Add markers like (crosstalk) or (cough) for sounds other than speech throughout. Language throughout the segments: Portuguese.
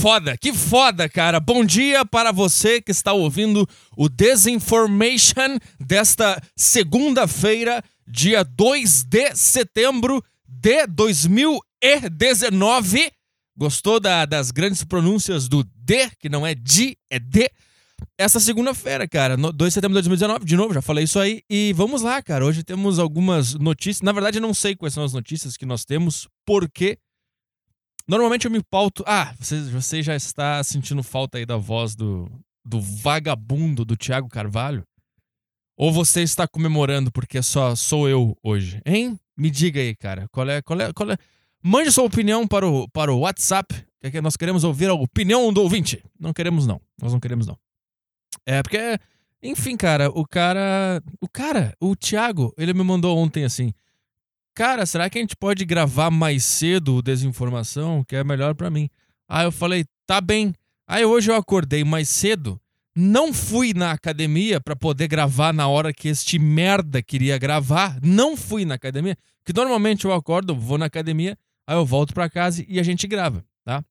Foda, que foda, cara. Bom dia para você que está ouvindo o Desinformation desta segunda-feira, dia 2 de setembro de 2019. Gostou da, das grandes pronúncias do D, que não é de, é D? Essa segunda-feira, cara, 2 de setembro de 2019, de novo, já falei isso aí. E vamos lá, cara. Hoje temos algumas notícias. Na verdade, não sei quais são as notícias que nós temos, porque Normalmente eu me pauto. Ah, você, você já está sentindo falta aí da voz do, do vagabundo do Thiago Carvalho? Ou você está comemorando porque só sou eu hoje? Hein? Me diga aí, cara. Qual é. Qual é, qual é... Mande sua opinião para o, para o WhatsApp. Que é nós queremos ouvir a opinião do ouvinte. Não queremos, não. Nós não queremos, não. É, porque. Enfim, cara, o cara. O cara, o Thiago, ele me mandou ontem assim cara, será que a gente pode gravar mais cedo o Desinformação, que é melhor para mim? Aí eu falei, tá bem. Aí hoje eu acordei mais cedo, não fui na academia para poder gravar na hora que este merda queria gravar, não fui na academia, que normalmente eu acordo, vou na academia, aí eu volto para casa e a gente grava, tá?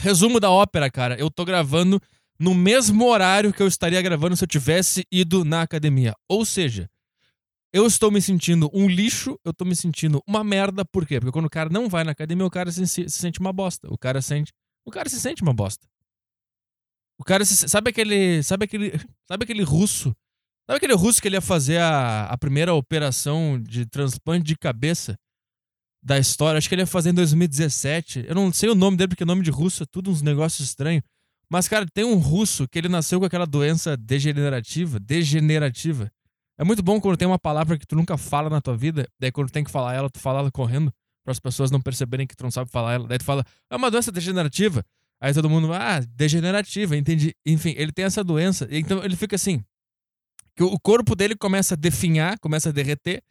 Resumo da ópera, cara, eu tô gravando no mesmo horário que eu estaria gravando se eu tivesse ido na academia. Ou seja, eu estou me sentindo um lixo, eu estou me sentindo uma merda, por quê? Porque quando o cara não vai na academia, o cara se, se sente uma bosta. O cara sente, o cara se sente uma bosta. O cara se, sabe aquele, sabe aquele, sabe aquele russo? Sabe aquele russo que ele ia fazer a, a primeira operação de transplante de cabeça da história? Acho que ele ia fazer em 2017. Eu não sei o nome dele porque nome de russo é tudo uns negócios estranhos. Mas cara, tem um russo que ele nasceu com aquela doença degenerativa, degenerativa é muito bom quando tem uma palavra que tu nunca fala na tua vida, daí quando tem que falar ela, tu fala ela correndo, para as pessoas não perceberem que tu não sabe falar ela. Daí tu fala, é uma doença degenerativa. Aí todo mundo, ah, degenerativa, entendi. Enfim, ele tem essa doença, então ele fica assim, que o corpo dele começa a definhar, começa a derreter,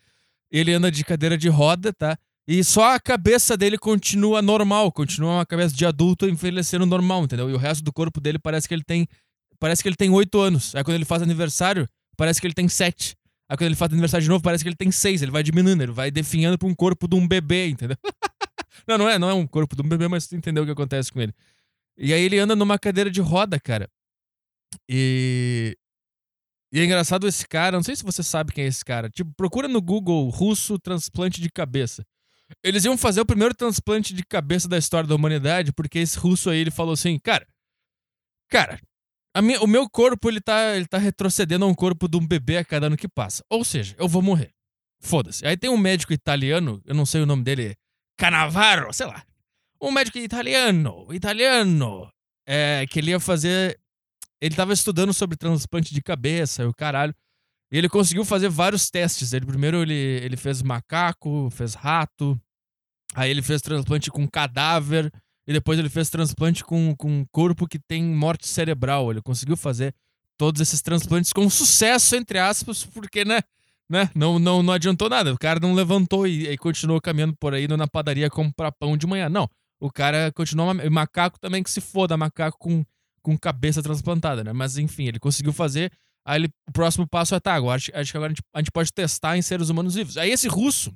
ele anda de cadeira de roda, tá? E só a cabeça dele continua normal, continua uma cabeça de adulto envelhecendo normal, entendeu? E o resto do corpo dele parece que ele tem parece que ele tem oito anos. Aí quando ele faz aniversário, parece que ele tem sete. Aí quando ele faz aniversário de novo, parece que ele tem seis. Ele vai diminuindo, ele vai definhando pra um corpo de um bebê, entendeu? (laughs) não, não é, não é um corpo de um bebê, mas tu entendeu o que acontece com ele. E aí ele anda numa cadeira de roda, cara. E. E é engraçado esse cara, não sei se você sabe quem é esse cara. Tipo, procura no Google russo transplante de cabeça. Eles iam fazer o primeiro transplante de cabeça da história da humanidade, porque esse russo aí ele falou assim, cara. Cara, minha, o meu corpo, ele tá, ele tá retrocedendo a um corpo de um bebê a cada ano que passa. Ou seja, eu vou morrer. Foda-se. Aí tem um médico italiano, eu não sei o nome dele, Canavaro, sei lá. Um médico italiano, italiano, é, que ele ia fazer. Ele tava estudando sobre transplante de cabeça e o caralho. E ele conseguiu fazer vários testes. Ele primeiro ele, ele fez macaco, fez rato. Aí ele fez transplante com cadáver e depois ele fez transplante com, com um corpo que tem morte cerebral. Ele conseguiu fazer todos esses transplantes com sucesso, entre aspas, porque, né? né? Não, não, não adiantou nada. O cara não levantou e, e continuou caminhando por aí na padaria comprar pão de manhã. Não. O cara continuou. Macaco também que se foda, macaco com, com cabeça transplantada, né? Mas enfim, ele conseguiu fazer. Aí ele, o próximo passo é, tá, agora, acho, acho que agora a gente, a gente pode testar em seres humanos vivos. Aí esse russo,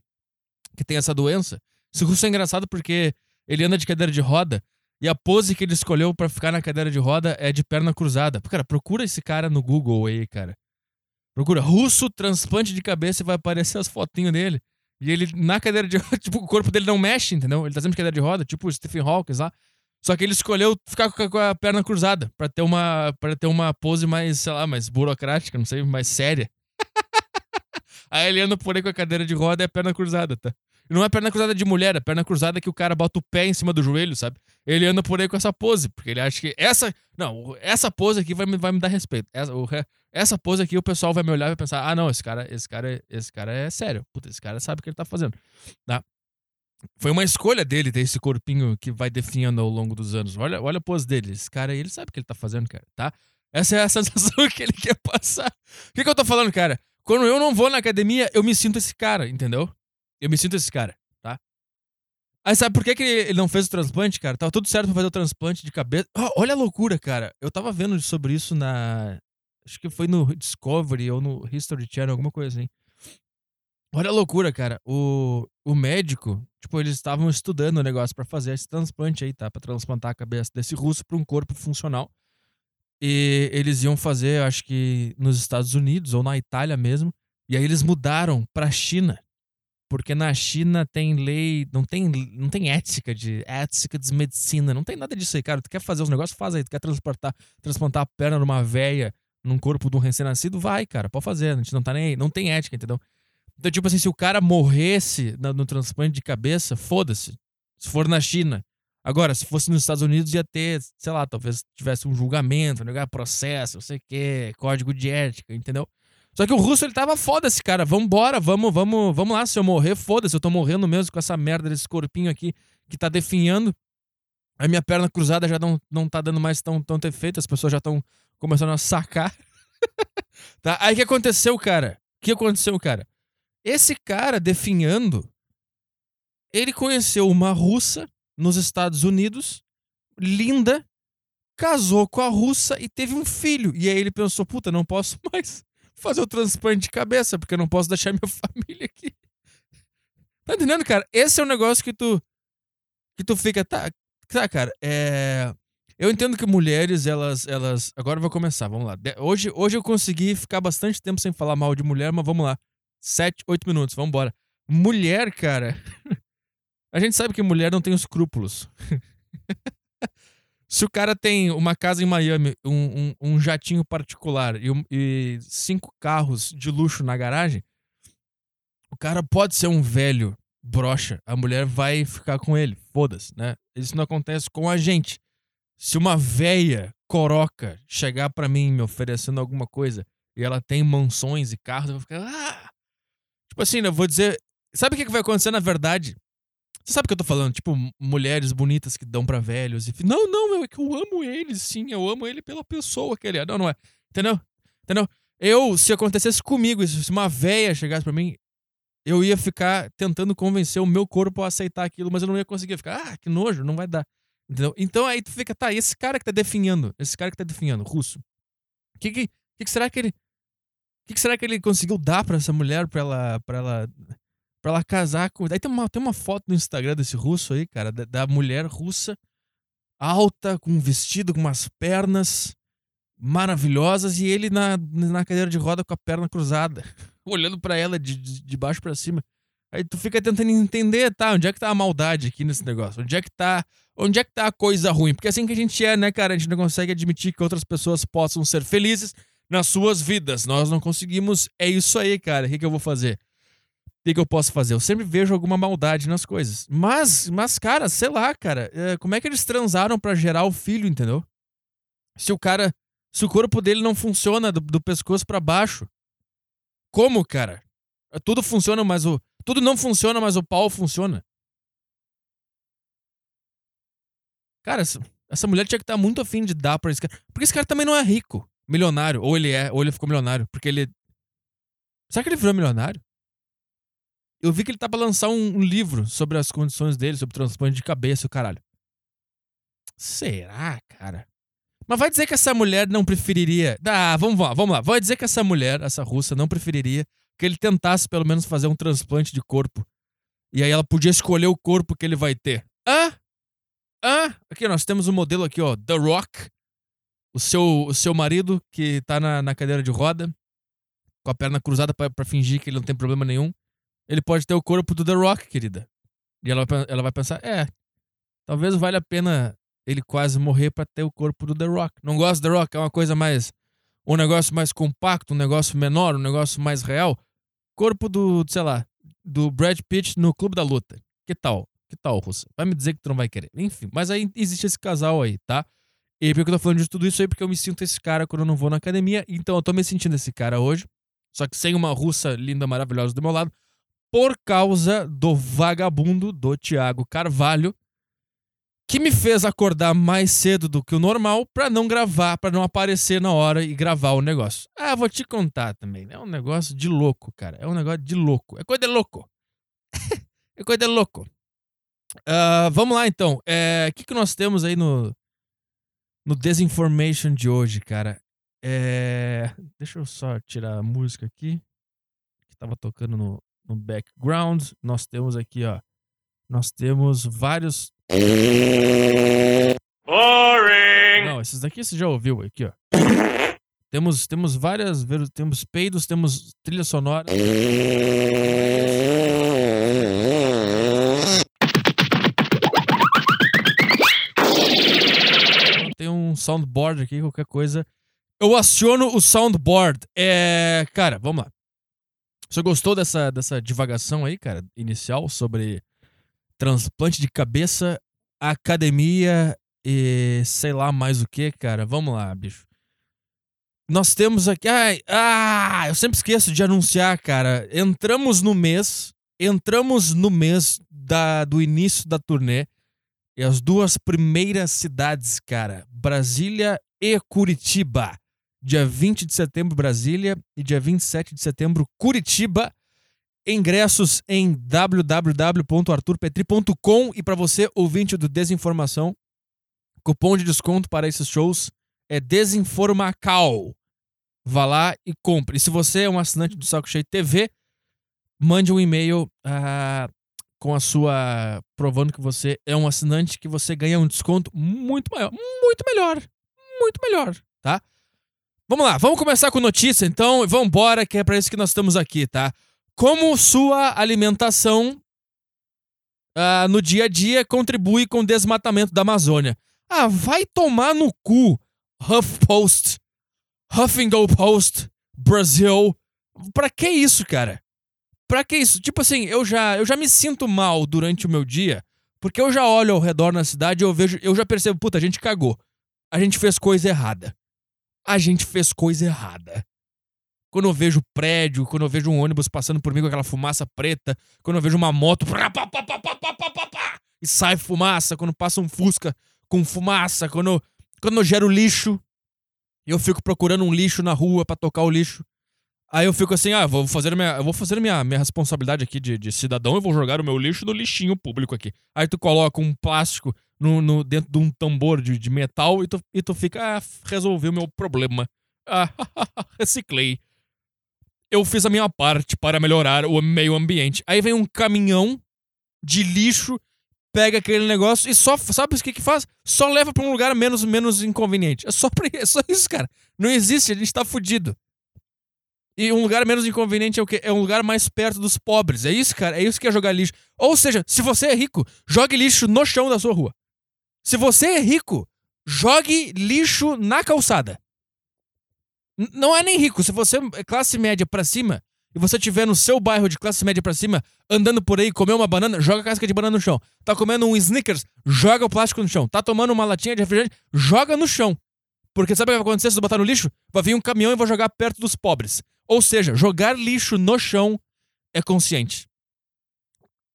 que tem essa doença, esse russo é engraçado porque ele anda de cadeira de roda e a pose que ele escolheu para ficar na cadeira de roda é de perna cruzada. Cara, procura esse cara no Google aí, cara. Procura russo transplante de cabeça e vai aparecer as fotinhas dele. E ele na cadeira de roda, (laughs) tipo, o corpo dele não mexe, entendeu? Ele tá sempre de cadeira de roda, tipo o Stephen Hawking lá. Só que ele escolheu ficar com a perna cruzada para ter uma para ter uma pose mais, sei lá, mais burocrática, não sei, mais séria. (laughs) aí ele anda por aí com a cadeira de roda e a perna cruzada, tá? Não é perna cruzada de mulher, é perna cruzada que o cara bota o pé em cima do joelho, sabe? Ele anda por aí com essa pose, porque ele acha que essa. Não, essa pose aqui vai me, vai me dar respeito. Essa, o, essa pose aqui o pessoal vai me olhar e vai pensar: ah, não, esse cara, esse cara, esse cara é sério. Puta, esse cara sabe o que ele tá fazendo. Tá? Foi uma escolha dele ter esse corpinho que vai definhando ao longo dos anos. Olha, olha a pose dele. Esse cara aí, ele sabe o que ele tá fazendo, cara, tá? Essa é a (laughs) sensação que ele quer passar. O que, que eu tô falando, cara? Quando eu não vou na academia, eu me sinto esse cara, entendeu? Eu me sinto esse cara, tá? Aí sabe por que, que ele não fez o transplante, cara? Tava tudo certo pra fazer o transplante de cabeça. Oh, olha a loucura, cara. Eu tava vendo sobre isso na. Acho que foi no Discovery ou no History Channel, alguma coisa assim. Olha a loucura, cara. O, o médico, tipo, eles estavam estudando o negócio para fazer esse transplante aí, tá? Pra transplantar a cabeça desse russo pra um corpo funcional. E eles iam fazer, acho que nos Estados Unidos ou na Itália mesmo. E aí eles mudaram pra China. Porque na China tem lei, não tem, não tem ética de ética de medicina, não tem nada disso aí, cara. Tu quer fazer os negócios, faz aí. Tu quer transportar, transplantar a perna numa veia num corpo de um recém-nascido, vai, cara, pode fazer. A gente não tá nem aí, não tem ética, entendeu? Então, tipo assim, se o cara morresse no, no transplante de cabeça, foda-se. Se for na China. Agora, se fosse nos Estados Unidos, ia ter, sei lá, talvez tivesse um julgamento, um processo, não sei o quê, código de ética, entendeu? Só que o russo, ele tava foda-se, cara. Vambora, vamos, vamos, vamos lá. Se eu morrer, foda-se. Eu tô morrendo mesmo com essa merda desse corpinho aqui que tá definhando. A minha perna cruzada já não, não tá dando mais tão, tanto efeito. As pessoas já estão começando a sacar. (laughs) tá? Aí o que aconteceu, cara? O que aconteceu, cara? Esse cara definhando, ele conheceu uma russa nos Estados Unidos, linda, casou com a russa e teve um filho. E aí ele pensou, puta, não posso (laughs) mais fazer o transplante de cabeça, porque eu não posso deixar minha (laughs) família aqui. Tá entendendo, cara? Esse é um negócio que tu. Que tu fica. Tá, tá cara, é. Eu entendo que mulheres, elas. elas Agora eu vou começar, vamos lá. Hoje, hoje eu consegui ficar bastante tempo sem falar mal de mulher, mas vamos lá. Sete, oito minutos, vamos embora. Mulher, cara. (laughs) A gente sabe que mulher não tem escrúpulos. (laughs) Se o cara tem uma casa em Miami, um, um, um jatinho particular e, um, e, cinco carros de luxo na garagem, o cara pode ser um velho brocha. A mulher vai ficar com ele. Foda-se, né? Isso não acontece com a gente. Se uma véia coroca chegar para mim me oferecendo alguma coisa e ela tem mansões e carros, eu vou ficar. Ah! Tipo assim, eu vou dizer. Sabe o que vai acontecer na verdade? Você sabe o que eu tô falando? Tipo, mulheres bonitas que dão pra velhos e. Não, não, é que eu amo ele, sim. Eu amo ele pela pessoa que ele é. Não, não é. Entendeu? Entendeu? Eu, se acontecesse comigo isso, se uma véia chegasse pra mim, eu ia ficar tentando convencer o meu corpo a aceitar aquilo, mas eu não ia conseguir ficar, ah, que nojo, não vai dar. Entendeu? Então aí tu fica, tá, esse cara que tá definhando, esse cara que tá definhando, russo, o que, que, que, será que ele. O que, que será que ele conseguiu dar pra essa mulher pra ela, pra ela pra ela casar com. Daí tem uma, tem uma foto no Instagram desse russo aí, cara, da, da mulher russa, alta, com um vestido, com umas pernas maravilhosas, e ele na, na cadeira de roda com a perna cruzada, (laughs) olhando para ela de, de, baixo para cima. Aí tu fica tentando entender, tá? Onde é que tá a maldade aqui nesse negócio? Onde é que tá. Onde é que tá a coisa ruim? Porque assim que a gente é, né, cara? A gente não consegue admitir que outras pessoas possam ser felizes nas suas vidas. Nós não conseguimos. É isso aí, cara. O que, que eu vou fazer? Que, que eu posso fazer? Eu sempre vejo alguma maldade nas coisas. Mas, mas cara, sei lá, cara. É, como é que eles transaram para gerar o filho, entendeu? Se o cara. Se o corpo dele não funciona do, do pescoço para baixo. Como, cara? Tudo funciona, mas o. Tudo não funciona, mas o pau funciona. Cara, essa, essa mulher tinha que estar tá muito afim de dar pra esse cara. Porque esse cara também não é rico, milionário. Ou ele é, ou ele ficou milionário. Porque ele. Será que ele virou milionário? Eu vi que ele tá pra lançar um, um livro sobre as condições dele, sobre transplante de cabeça o caralho. Será, cara? Mas vai dizer que essa mulher não preferiria. Ah, vamos lá, vamos lá. Vai dizer que essa mulher, essa russa, não preferiria que ele tentasse pelo menos fazer um transplante de corpo. E aí ela podia escolher o corpo que ele vai ter. Hã? Hã? Aqui nós temos um modelo aqui, ó. The Rock. O seu, o seu marido que tá na, na cadeira de roda, com a perna cruzada para fingir que ele não tem problema nenhum ele pode ter o corpo do The Rock, querida. E ela, ela vai pensar, é, talvez valha a pena ele quase morrer para ter o corpo do The Rock. Não gosto do The Rock, é uma coisa mais. Um negócio mais compacto, um negócio menor, um negócio mais real. Corpo do, sei lá, do Brad Pitt no Clube da Luta. Que tal? Que tal, Russa? Vai me dizer que tu não vai querer. Enfim, mas aí existe esse casal aí, tá? E por que eu tô falando de tudo isso aí? Porque eu me sinto esse cara quando eu não vou na academia. Então eu tô me sentindo esse cara hoje. Só que sem uma russa linda, maravilhosa do meu lado por causa do vagabundo do Tiago Carvalho, que me fez acordar mais cedo do que o normal para não gravar, para não aparecer na hora e gravar o negócio. Ah, vou te contar também. É um negócio de louco, cara. É um negócio de louco. É coisa de louco. (laughs) é coisa de louco. Uh, vamos lá, então. O é, que, que nós temos aí no, no Desinformation de hoje, cara? É, deixa eu só tirar a música aqui. Que tava tocando no, no background. Nós temos aqui, ó. Nós temos vários. Boring! Não, esses daqui você já ouviu aqui, ó. Temos, temos várias. Temos peidos, temos trilha sonora. Tem um soundboard aqui, qualquer coisa. Eu aciono o soundboard. É. Cara, vamos lá. Você gostou dessa, dessa divagação aí, cara, inicial sobre transplante de cabeça, academia e sei lá mais o que, cara? Vamos lá, bicho. Nós temos aqui. Ai, ah, eu sempre esqueço de anunciar, cara. Entramos no mês. Entramos no mês da, do início da turnê. E as duas primeiras cidades, cara, Brasília e Curitiba. Dia 20 de setembro, Brasília, e dia 27 de setembro, Curitiba. Ingressos em www.arturpetri.com e para você, ouvinte do Desinformação, cupom de desconto para esses shows é Desinformacal. Vá lá e compre. E se você é um assinante do Saco Cheio TV, mande um e-mail uh, com a sua. provando que você é um assinante, que você ganha um desconto muito maior. Muito melhor. Muito melhor, tá? Vamos lá, vamos começar com notícia então. Vamos embora, que é para isso que nós estamos aqui, tá? Como sua alimentação uh, no dia a dia contribui com o desmatamento da Amazônia. Ah, vai tomar no cu, HuffPost. Huffington Post, Brasil. Pra que isso, cara? Pra que isso? Tipo assim, eu já, eu já me sinto mal durante o meu dia, porque eu já olho ao redor na cidade e eu vejo, eu já percebo, puta, a gente cagou. A gente fez coisa errada. A gente fez coisa errada. Quando eu vejo prédio, quando eu vejo um ônibus passando por mim com aquela fumaça preta, quando eu vejo uma moto e sai fumaça, quando passa um Fusca com fumaça, quando, quando eu gero lixo, eu fico procurando um lixo na rua para tocar o lixo. Aí eu fico assim, ah, vou fazer minha, eu vou fazer minha, minha responsabilidade aqui de, de cidadão e vou jogar o meu lixo no lixinho público aqui. Aí tu coloca um plástico no, no dentro de um tambor de, de metal e tu, e tu fica, ah, resolvi o meu problema. Ah, (laughs) reciclei. Eu fiz a minha parte para melhorar o meio ambiente. Aí vem um caminhão de lixo pega aquele negócio e só, sabe o que que faz? Só leva para um lugar menos, menos inconveniente. É só, pra, (laughs) é só isso, cara. Não existe, a gente tá fudido. E um lugar menos inconveniente é o quê? É um lugar mais perto dos pobres. É isso, cara. É isso que é jogar lixo. Ou seja, se você é rico, jogue lixo no chão da sua rua. Se você é rico, jogue lixo na calçada. Não é nem rico. Se você é classe média para cima, e você tiver no seu bairro de classe média para cima, andando por aí, comer uma banana, joga a casca de banana no chão. Tá comendo um Snickers, joga o plástico no chão. Tá tomando uma latinha de refrigerante, joga no chão. Porque sabe o que vai acontecer se você botar no lixo? Vai vir um caminhão e vai jogar perto dos pobres. Ou seja, jogar lixo no chão é consciente.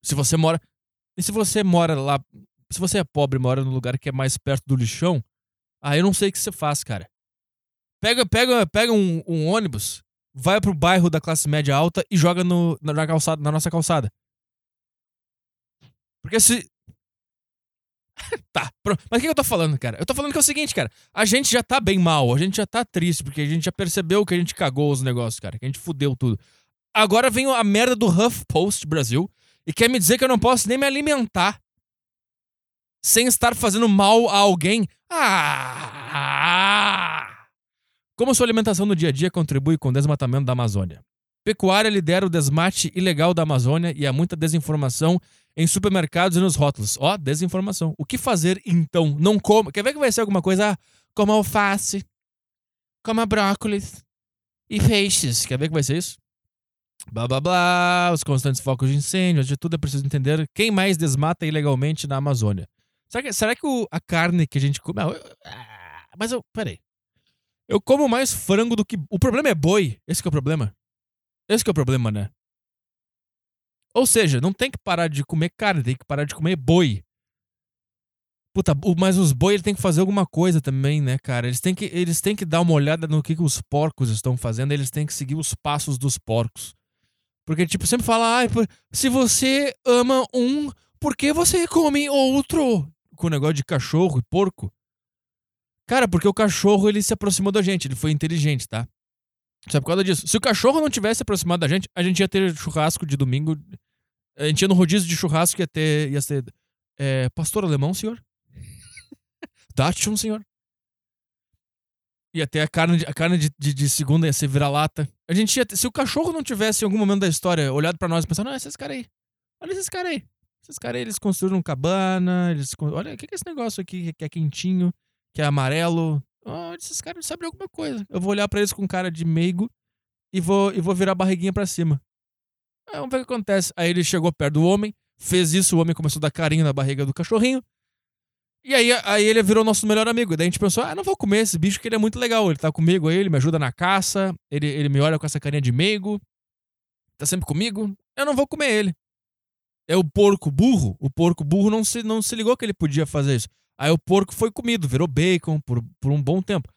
Se você mora. E se você mora lá. Se você é pobre e mora no lugar que é mais perto do lixão, aí eu não sei o que você faz, cara. Pega, pega, pega um, um ônibus vai pro bairro da classe média alta e joga no, na, calçada, na nossa calçada. Porque se. (laughs) tá, pronto. Mas o que eu tô falando, cara? Eu tô falando que é o seguinte, cara. A gente já tá bem mal, a gente já tá triste, porque a gente já percebeu que a gente cagou os negócios, cara. Que a gente fudeu tudo. Agora vem a merda do HuffPost Brasil e quer me dizer que eu não posso nem me alimentar sem estar fazendo mal a alguém. Ah! Como sua alimentação no dia a dia contribui com o desmatamento da Amazônia? Pecuária lidera o desmate ilegal da Amazônia e há muita desinformação em supermercados e nos rótulos. Ó, oh, desinformação. O que fazer então? Não coma. Quer ver que vai ser alguma coisa? Ah, coma alface, coma brócolis e peixes. Quer ver que vai ser isso? Blá blá blá, os constantes focos de incêndio, de tudo é preciso entender quem mais desmata ilegalmente na Amazônia. Será que, será que o, a carne que a gente come. Ah, mas eu. Peraí. Eu como mais frango do que. O problema é boi. Esse é o problema. Esse é o problema, né? Ou seja, não tem que parar de comer carne, tem que parar de comer boi. Puta, mas os boi ele tem que fazer alguma coisa também, né, cara? Eles têm que, eles têm que dar uma olhada no que, que os porcos estão fazendo, eles têm que seguir os passos dos porcos. Porque, tipo, sempre fala, ah, se você ama um, por que você come outro? Com o negócio de cachorro e porco. Cara, porque o cachorro ele se aproximou da gente, ele foi inteligente, tá? Só por causa disso. Se o cachorro não tivesse aproximado da gente, a gente ia ter churrasco de domingo. A gente ia no rodízio de churrasco ia ter. ia ser. É, pastor alemão, senhor? (laughs) Dachshund, senhor? Ia ter a carne, de, a carne de, de, de segunda, ia ser vira-lata. A gente ia ter, Se o cachorro não tivesse em algum momento da história olhado para nós e pensado, não, esses caras aí. Olha esses caras aí. Esses caras eles construíram cabana. Eles, olha, o que é esse negócio aqui que é quentinho, que é amarelo? Oh, esses caras sabem alguma coisa. Eu vou olhar para eles com cara de meigo e vou, e vou virar a barriguinha para cima. Aí vamos ver o que acontece. Aí ele chegou perto do homem, fez isso, o homem começou a dar carinho na barriga do cachorrinho. E aí, aí ele virou nosso melhor amigo. Daí a gente pensou, ah, não vou comer esse bicho que ele é muito legal. Ele tá comigo aí, ele me ajuda na caça, ele, ele me olha com essa carinha de meigo, tá sempre comigo. Eu não vou comer ele. É o porco burro. O porco burro não se, não se ligou que ele podia fazer isso. Aí o porco foi comido, virou bacon por, por um bom tempo.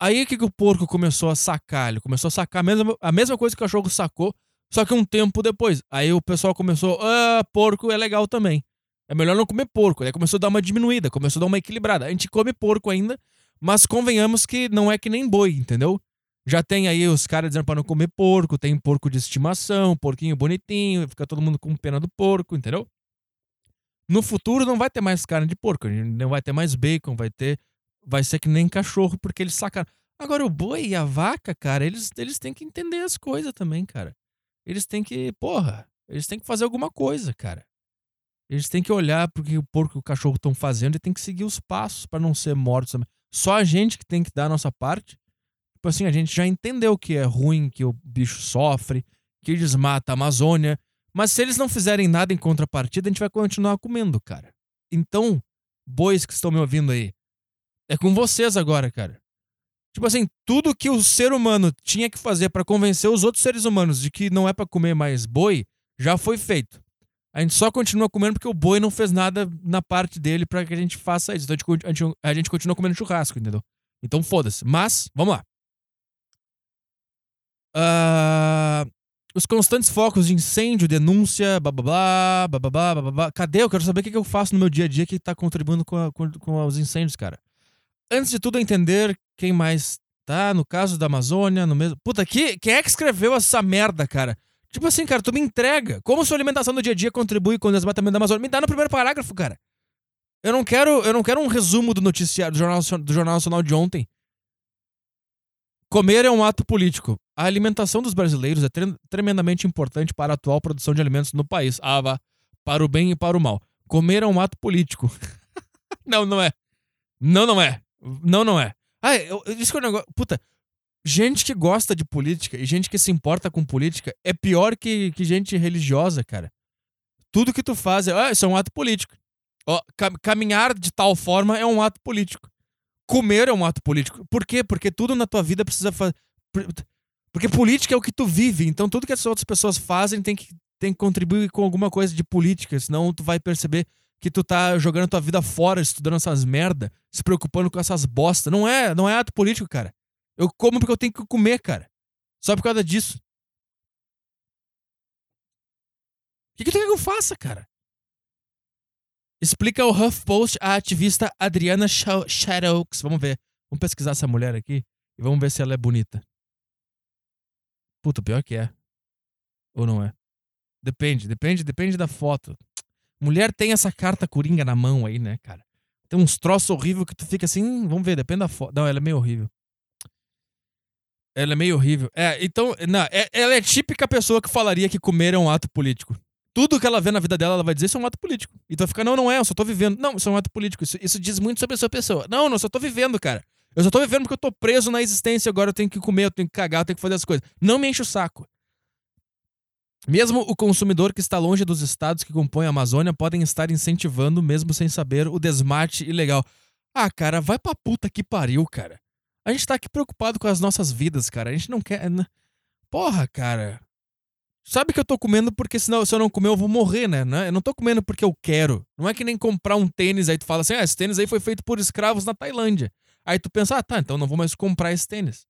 Aí o que, que o porco começou a sacar? Ele começou a sacar a mesma, a mesma coisa que o cachorro sacou, só que um tempo depois. Aí o pessoal começou, ah, porco é legal também. É melhor não comer porco. Aí começou a dar uma diminuída, começou a dar uma equilibrada. A gente come porco ainda, mas convenhamos que não é que nem boi, entendeu? Já tem aí os caras dizendo para não comer porco, tem porco de estimação, porquinho bonitinho, fica todo mundo com pena do porco, entendeu? No futuro não vai ter mais carne de porco, não vai ter mais bacon, vai ter. Vai ser que nem cachorro, porque eles sacaram. Agora, o boi e a vaca, cara, eles, eles têm que entender as coisas também, cara. Eles têm que. Porra, eles têm que fazer alguma coisa, cara. Eles têm que olhar porque o porco e o cachorro estão fazendo e tem que seguir os passos para não ser mortos também. Só a gente que tem que dar a nossa parte. Tipo assim, a gente já entendeu que é ruim, que o bicho sofre, que desmata a Amazônia. Mas se eles não fizerem nada em contrapartida, a gente vai continuar comendo, cara. Então, bois que estão me ouvindo aí, é com vocês agora, cara. Tipo assim, tudo que o ser humano tinha que fazer para convencer os outros seres humanos de que não é para comer mais boi, já foi feito. A gente só continua comendo porque o boi não fez nada na parte dele para que a gente faça isso. Então a gente, a gente, a gente continua comendo churrasco, entendeu? Então foda-se. Mas, vamos lá. Uh, os constantes focos de incêndio, denúncia, blá, blá, blá. Cadê? Eu quero saber o que eu faço no meu dia a dia que tá contribuindo com, a, com, com os incêndios, cara. Antes de tudo, entender quem mais tá, no caso da Amazônia, no mesmo. Puta, que, quem é que escreveu essa merda, cara? Tipo assim, cara, tu me entrega. Como sua alimentação no dia a dia contribui com o desmatamento da Amazônia? Me dá no primeiro parágrafo, cara. Eu não quero, eu não quero um resumo do noticiário do Jornal, do Jornal Nacional de ontem. Comer é um ato político. A alimentação dos brasileiros é tre tremendamente importante para a atual produção de alimentos no país. Ah, vá. Para o bem e para o mal. Comer é um ato político. (laughs) não, não é. Não, não é. Não, não é. Ah, eu, isso que é um negócio. Puta. Gente que gosta de política e gente que se importa com política é pior que, que gente religiosa, cara. Tudo que tu faz é. Ah, isso é um ato político. Ó, caminhar de tal forma é um ato político. Comer é um ato político. Por quê? Porque tudo na tua vida precisa fazer. Porque política é o que tu vive. Então tudo que as outras pessoas fazem tem que, tem que contribuir com alguma coisa de política. Senão tu vai perceber que tu tá jogando tua vida fora, estudando essas merda, se preocupando com essas bosta. Não é, não é ato político, cara. Eu como porque eu tenho que comer, cara. Só por causa disso. O que, que tu quer que eu faça, cara? Explica o HuffPost a ativista Adriana Shadowks. Vamos ver. Vamos pesquisar essa mulher aqui e vamos ver se ela é bonita. Puta, pior que é. Ou não é? Depende, depende, depende da foto. Mulher tem essa carta coringa na mão aí, né, cara? Tem uns troços horríveis que tu fica assim, hum, vamos ver, depende da foto. Não, ela é meio horrível. Ela é meio horrível. É, então, não, é, ela é típica pessoa que falaria que comer é um ato político tudo que ela vê na vida dela, ela vai dizer isso é um ato político. E vai ficar, não, não é, eu só tô vivendo. Não, isso é um ato político. Isso, isso diz muito sobre a sua pessoa. Não, não, eu só tô vivendo, cara. Eu só tô vivendo porque eu tô preso na existência, agora eu tenho que comer, eu tenho que cagar, eu tenho que fazer as coisas. Não me enche o saco. Mesmo o consumidor que está longe dos estados que compõem a Amazônia podem estar incentivando, mesmo sem saber, o desmate ilegal. Ah, cara, vai pra puta que pariu, cara. A gente tá aqui preocupado com as nossas vidas, cara. A gente não quer. Né? Porra, cara. Sabe que eu tô comendo porque senão, se eu não comer eu vou morrer, né? Eu não tô comendo porque eu quero. Não é que nem comprar um tênis aí tu fala assim, ah, esse tênis aí foi feito por escravos na Tailândia. Aí tu pensa, ah, tá, então não vou mais comprar esse tênis.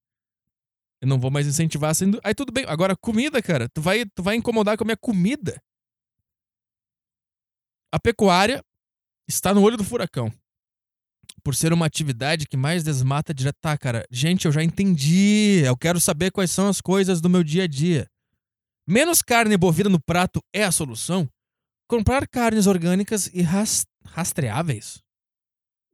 Eu não vou mais incentivar assim. Aí tudo bem. Agora, comida, cara, tu vai, tu vai incomodar com a minha comida. A pecuária está no olho do furacão. por ser uma atividade que mais desmata direto. Tá, cara, gente, eu já entendi. Eu quero saber quais são as coisas do meu dia a dia. Menos carne bovina no prato é a solução? Comprar carnes orgânicas e ras rastreáveis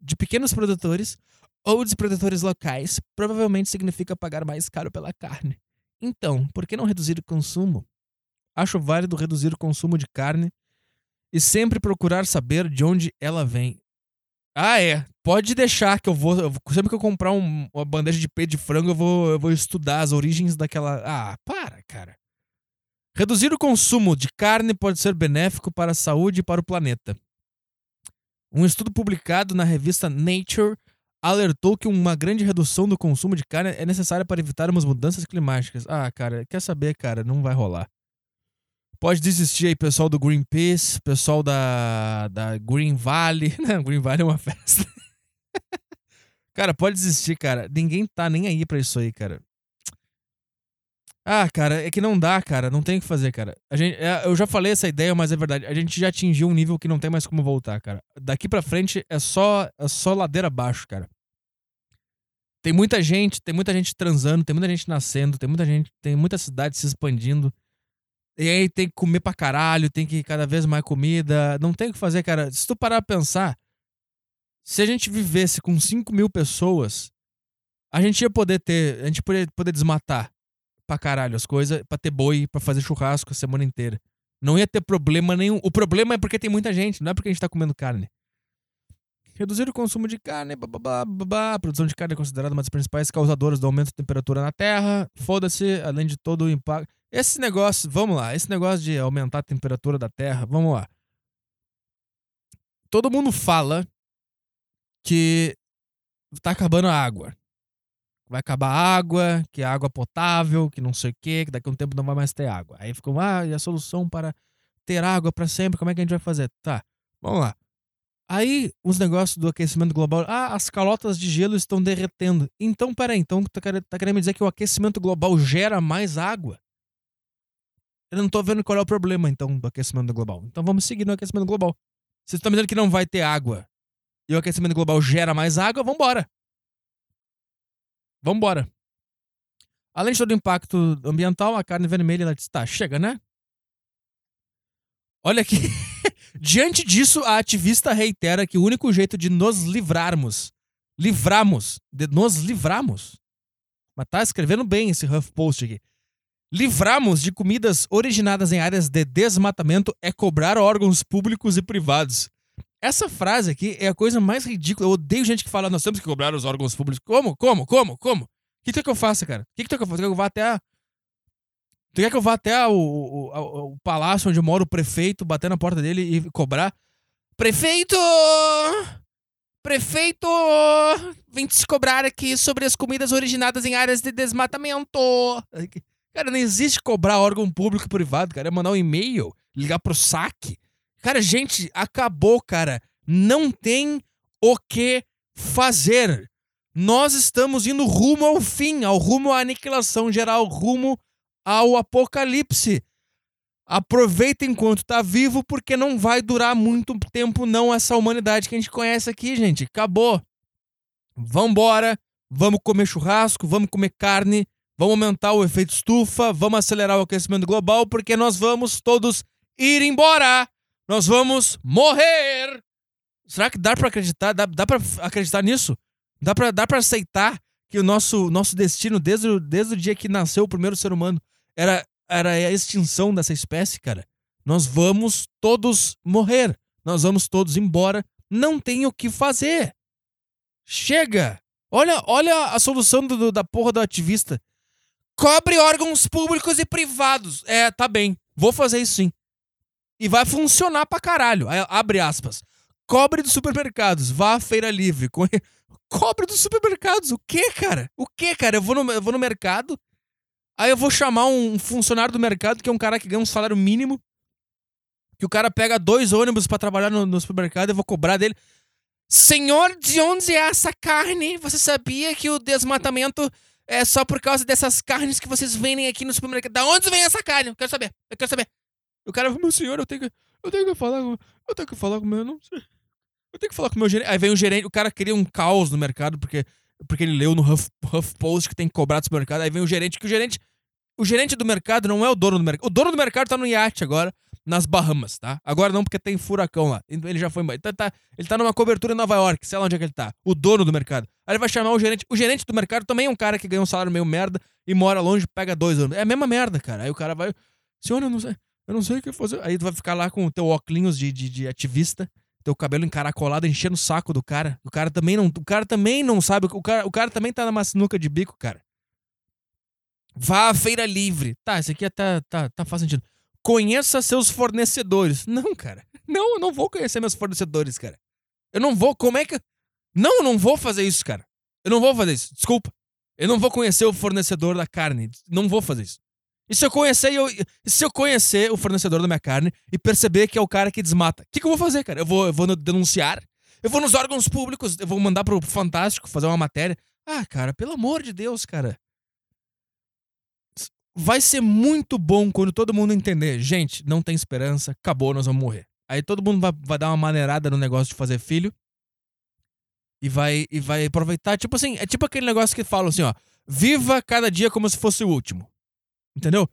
de pequenos produtores ou de produtores locais provavelmente significa pagar mais caro pela carne. Então, por que não reduzir o consumo? Acho válido reduzir o consumo de carne e sempre procurar saber de onde ela vem. Ah, é. Pode deixar que eu vou. Eu, sempre que eu comprar um, uma bandeja de peito de frango, eu vou, eu vou estudar as origens daquela. Ah, para, cara. Reduzir o consumo de carne pode ser benéfico para a saúde e para o planeta. Um estudo publicado na revista Nature alertou que uma grande redução do consumo de carne é necessária para evitar umas mudanças climáticas. Ah, cara, quer saber, cara? Não vai rolar. Pode desistir aí, pessoal do Greenpeace, pessoal da, da Green Valley. (laughs) Não, Green Valley é uma festa. (laughs) cara, pode desistir, cara. Ninguém tá nem aí pra isso aí, cara. Ah, cara, é que não dá, cara. Não tem o que fazer, cara. A gente, é, eu já falei essa ideia, mas é verdade. A gente já atingiu um nível que não tem mais como voltar, cara. Daqui pra frente é só, é só ladeira abaixo, cara. Tem muita gente, tem muita gente transando, tem muita gente nascendo, tem muita gente, tem muita cidade se expandindo. E aí tem que comer pra caralho, tem que cada vez mais comida. Não tem o que fazer, cara. Se tu parar pra pensar, se a gente vivesse com 5 mil pessoas, a gente ia poder ter. A gente poderia poder desmatar pra caralho as coisas, pra ter boi, pra fazer churrasco a semana inteira. Não ia ter problema nenhum. O problema é porque tem muita gente, não é porque a gente tá comendo carne. Reduzir o consumo de carne, babá, babá. A produção de carne é considerada uma das principais causadoras do aumento da temperatura na Terra. Foda-se, além de todo o impacto. Esse negócio, vamos lá, esse negócio de aumentar a temperatura da Terra, vamos lá. Todo mundo fala que tá acabando a água vai acabar água, que é água potável, que não sei o quê, que daqui a um tempo não vai mais ter água. Aí ficam, ah, e a solução para ter água para sempre, como é que a gente vai fazer? Tá, vamos lá. Aí, os negócios do aquecimento global, ah, as calotas de gelo estão derretendo. Então, peraí, então tá, tá querendo me dizer que o aquecimento global gera mais água? Eu não tô vendo qual é o problema, então, do aquecimento global. Então vamos seguir no aquecimento global. Vocês estão me dizendo que não vai ter água e o aquecimento global gera mais água, vambora. Vambora. Além de todo o impacto ambiental, a carne vermelha ela está chega, né? Olha aqui. (laughs) Diante disso, a ativista reitera que o único jeito de nos livrarmos, livrarmos, de nos livrarmos, mas tá escrevendo bem esse HuffPost aqui. Livrarmos de comidas originadas em áreas de desmatamento é cobrar órgãos públicos e privados. Essa frase aqui é a coisa mais ridícula. Eu odeio gente que fala, nós temos que cobrar os órgãos públicos. Como? Como? Como? Como? O que tu quer que eu faça, cara? O que, tu quer que eu faça? Tu quer que eu vá até a... Tu quer que eu vá até o, o, o, palácio onde mora o prefeito, bater na porta dele e cobrar? Prefeito! Prefeito! Vem te cobrar aqui sobre as comidas originadas em áreas de desmatamento. Cara, não existe cobrar órgão público e privado, cara. É mandar um e-mail, ligar pro saque. Cara, gente, acabou, cara. Não tem o que fazer. Nós estamos indo rumo ao fim, ao rumo à aniquilação geral, rumo ao apocalipse. Aproveita enquanto tá vivo, porque não vai durar muito tempo, não, essa humanidade que a gente conhece aqui, gente. Acabou. Vambora, vamos comer churrasco, vamos comer carne, vamos aumentar o efeito estufa, vamos acelerar o aquecimento global, porque nós vamos todos ir embora nós vamos morrer. Será que dá para acreditar? Dá, dá para acreditar nisso? Dá para dá pra aceitar que o nosso, nosso destino, desde, o, desde o dia que nasceu o primeiro ser humano, era, era a extinção dessa espécie, cara? Nós vamos todos morrer. Nós vamos todos embora. Não tem o que fazer. Chega! Olha, olha a solução do, da porra do ativista. Cobre órgãos públicos e privados. É, tá bem. Vou fazer isso sim. E vai funcionar pra caralho. Aí, abre aspas. Cobre dos supermercados. Vá à feira livre. Cobre dos supermercados. O que, cara? O que, cara? Eu vou, no, eu vou no mercado. Aí eu vou chamar um funcionário do mercado, que é um cara que ganha um salário mínimo. Que o cara pega dois ônibus para trabalhar no, no supermercado. Eu vou cobrar dele. Senhor, de onde é essa carne? Você sabia que o desmatamento é só por causa dessas carnes que vocês vendem aqui no supermercado? Da onde vem essa carne? Eu quero saber. Eu quero saber. O cara, meu senhor, eu tenho que, eu tenho que falar com, eu tenho que falar com meu, não sei. Eu tenho que falar com o meu gerente. Aí vem o gerente, o cara cria um caos no mercado, porque, porque ele leu no Huff, Post que tem que cobrar do supermercado. Aí vem o gerente, que o gerente. O gerente do mercado não é o dono do mercado. O dono do mercado tá no iate agora, nas Bahamas, tá? Agora não, porque tem furacão lá. Ele já foi embora. Então, tá, ele tá numa cobertura em Nova York, sei lá onde é que ele tá. O dono do mercado. Aí ele vai chamar o gerente. O gerente do mercado também é um cara que ganha um salário meio merda e mora longe, pega dois anos. É a mesma merda, cara. Aí o cara vai. Senhor, eu não sei. Eu não sei o que fazer. Aí tu vai ficar lá com o teu óculos de, de, de ativista teu cabelo encaracolado enchendo o saco do cara. O cara também não, o cara também não sabe, o cara, o cara também tá na macinuca de bico, cara. Vá à feira livre. Tá, isso aqui tá, tá, tá faz sentido. Conheça seus fornecedores. Não, cara. Não, eu não vou conhecer meus fornecedores, cara. Eu não vou, como é que. Não, eu não vou fazer isso, cara. Eu não vou fazer isso. Desculpa. Eu não vou conhecer o fornecedor da carne. Não vou fazer isso. E se eu conhecer, eu, se eu conhecer o fornecedor da minha carne e perceber que é o cara que desmata, o que, que, eu vou fazer, cara? Eu vou, eu vou denunciar? Eu vou nos órgãos públicos, eu vou mandar pro Fantástico fazer uma matéria. Ah, cara, pelo amor de Deus, cara. Vai ser muito bom quando todo mundo entender. Gente, não tem esperança, acabou, nós vamos morrer. Aí todo mundo vai, vai dar uma maneirada no negócio de fazer filho. E vai, e vai aproveitar. Tipo assim, é tipo aquele negócio que falam assim, ó. Viva cada dia como se fosse o último. Entendeu? O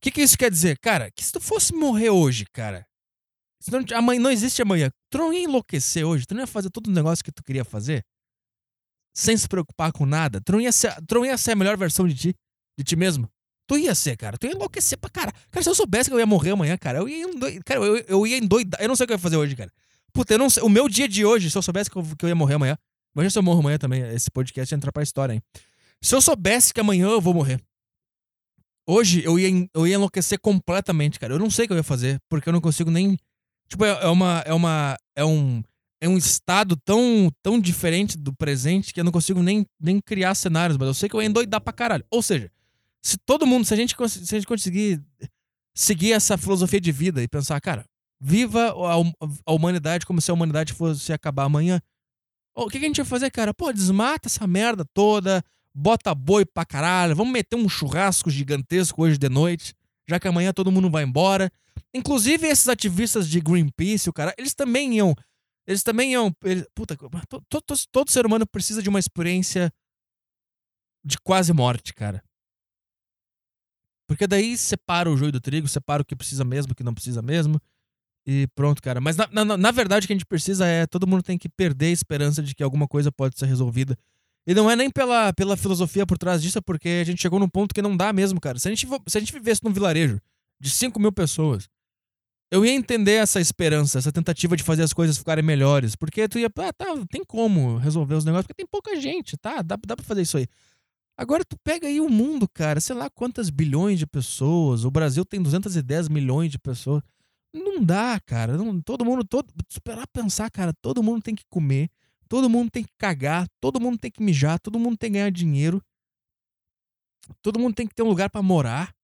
que, que isso quer dizer? Cara, que se tu fosse morrer hoje, cara. Se não, amanhã, não existe amanhã. Tu não ia enlouquecer hoje? Tu não ia fazer todo o negócio que tu queria fazer? Sem se preocupar com nada? Tu não ia ser, tu não ia ser a melhor versão de ti? De ti mesmo? Tu ia ser, cara. Tu ia enlouquecer pra cara. Cara, se eu soubesse que eu ia morrer amanhã, cara, eu ia endoidar. Cara, eu, eu ia endoidar. Eu não sei o que eu ia fazer hoje, cara. Puta, eu não sei. O meu dia de hoje, se eu soubesse que eu, que eu ia morrer amanhã. Imagina se eu morro amanhã também. Esse podcast ia entrar pra história, hein? Se eu soubesse que amanhã eu vou morrer. Hoje eu ia, eu ia enlouquecer completamente, cara. Eu não sei o que eu ia fazer, porque eu não consigo nem. Tipo, é, é uma. É uma. É um. É um estado tão, tão diferente do presente que eu não consigo nem, nem criar cenários, mas eu sei que eu ia endoidar pra caralho. Ou seja, se todo mundo, se a gente, se a gente conseguir seguir essa filosofia de vida e pensar, cara, viva a, a humanidade como se a humanidade fosse acabar amanhã. O que, a gente vai fazer, cara? Pô, desmata essa merda toda, bota boi pra caralho, vamos meter um churrasco gigantesco hoje de noite, já que amanhã todo mundo vai embora. Inclusive esses ativistas de Greenpeace, o cara, eles também iam. Eles também iam. Eles, puta, todo, todo, todo ser humano precisa de uma experiência de quase morte, cara. Porque daí separa o joio do trigo, separa o que precisa mesmo, o que não precisa mesmo. E pronto, cara. Mas na, na, na verdade o que a gente precisa é. Todo mundo tem que perder a esperança de que alguma coisa pode ser resolvida e não é nem pela, pela filosofia por trás disso, é porque a gente chegou num ponto que não dá mesmo, cara. Se a gente, se a gente vivesse num vilarejo de 5 mil pessoas, eu ia entender essa esperança, essa tentativa de fazer as coisas ficarem melhores. Porque tu ia, ah, tá, tem como resolver os negócios, porque tem pouca gente, tá? Dá, dá pra fazer isso aí. Agora tu pega aí o mundo, cara, sei lá quantas bilhões de pessoas. O Brasil tem 210 milhões de pessoas. Não dá, cara. Não, todo mundo, todo, esperar pensar, cara, todo mundo tem que comer Todo mundo tem que cagar, todo mundo tem que mijar, todo mundo tem que ganhar dinheiro. Todo mundo tem que ter um lugar para morar.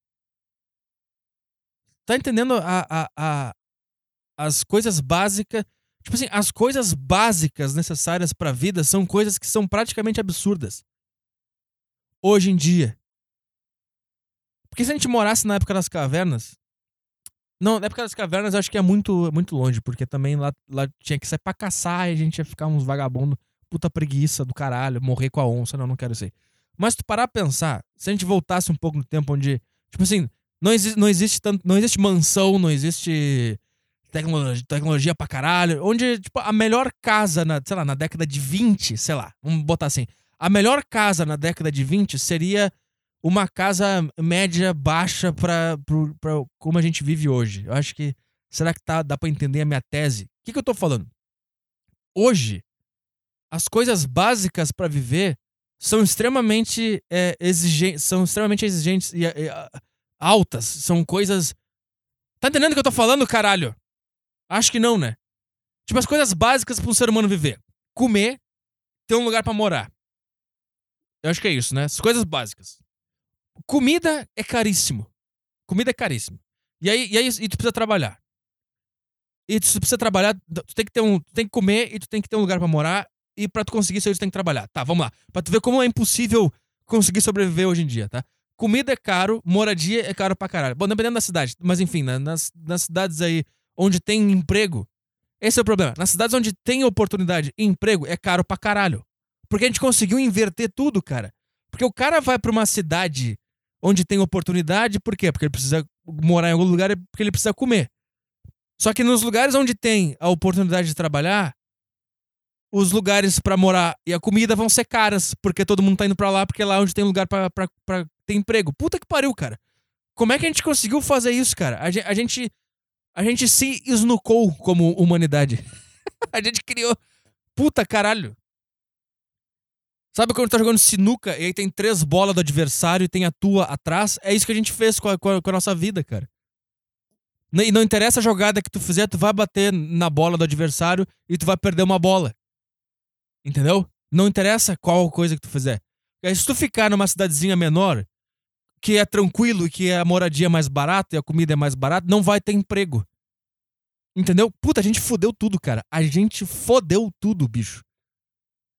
Tá entendendo a, a, a, as coisas básicas? Tipo assim, as coisas básicas necessárias para a vida são coisas que são praticamente absurdas. Hoje em dia. Porque se a gente morasse na época das cavernas, não, na época das cavernas acho que é muito, muito longe, porque também lá, lá tinha que sair pra caçar e a gente ia ficar uns vagabundos, puta preguiça do caralho, morrer com a onça, não, não quero ser. Mas se tu parar a pensar, se a gente voltasse um pouco no tempo onde, tipo assim, não, exi não existe tanto, não existe mansão, não existe tecnologia, tecnologia pra caralho, onde, tipo, a melhor casa, na, sei lá, na década de 20, sei lá, vamos botar assim, a melhor casa na década de 20 seria uma casa média baixa para como a gente vive hoje. Eu acho que. Será que tá, dá para entender a minha tese? O que, que eu tô falando? Hoje, as coisas básicas para viver são extremamente é, exigentes, são extremamente exigentes e é, altas. São coisas. Tá entendendo o que eu tô falando, caralho? Acho que não, né? Tipo, as coisas básicas para um ser humano viver: comer, ter um lugar para morar. Eu acho que é isso, né? As coisas básicas. Comida é caríssimo. Comida é caríssimo. E aí, e aí e tu precisa trabalhar. E tu precisa trabalhar, tu tem que ter um, tem que comer e tu tem que ter um lugar para morar e para tu conseguir isso aí tu tem que trabalhar. Tá, vamos lá. Para tu ver como é impossível conseguir sobreviver hoje em dia, tá? Comida é caro, moradia é caro pra caralho. Bom, dependendo da cidade, mas enfim, nas, nas cidades aí onde tem emprego, Esse é o problema. Nas cidades onde tem oportunidade e emprego, é caro pra caralho. Porque a gente conseguiu inverter tudo, cara. Porque o cara vai pra uma cidade onde tem oportunidade, por quê? Porque ele precisa morar em algum lugar porque ele precisa comer. Só que nos lugares onde tem a oportunidade de trabalhar, os lugares para morar e a comida vão ser caras, porque todo mundo tá indo para lá, porque é lá onde tem lugar para ter emprego. Puta que pariu, cara. Como é que a gente conseguiu fazer isso, cara? A a gente, a gente se esnucou como humanidade. (laughs) a gente criou. Puta caralho. Sabe quando tá jogando sinuca e aí tem três bolas do adversário e tem a tua atrás? É isso que a gente fez com a, com a, com a nossa vida, cara. E não interessa a jogada que tu fizer, tu vai bater na bola do adversário e tu vai perder uma bola. Entendeu? Não interessa qual coisa que tu fizer. Aí, se tu ficar numa cidadezinha menor, que é tranquilo que a moradia é mais barata e a comida é mais barata, não vai ter emprego. Entendeu? Puta, a gente fodeu tudo, cara. A gente fodeu tudo, bicho.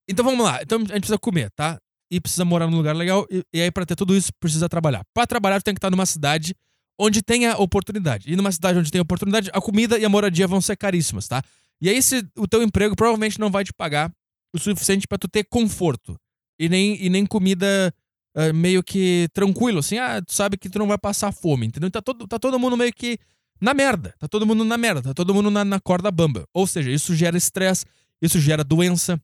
Então vamos lá. Então a gente precisa comer, tá? E precisa morar num lugar legal. E, e aí, para ter tudo isso, precisa trabalhar. Para trabalhar, tem que estar numa cidade onde tenha oportunidade. E numa cidade onde tem oportunidade, a comida e a moradia vão ser caríssimas, tá? E aí, se o teu emprego provavelmente não vai te pagar o suficiente para tu ter conforto. E nem, e nem comida uh, meio que tranquilo, assim, ah, tu sabe que tu não vai passar fome, entendeu? Tá todo, tá todo mundo meio que na merda. Tá todo mundo na merda, tá todo mundo na, na corda bamba. Ou seja, isso gera estresse, isso gera doença,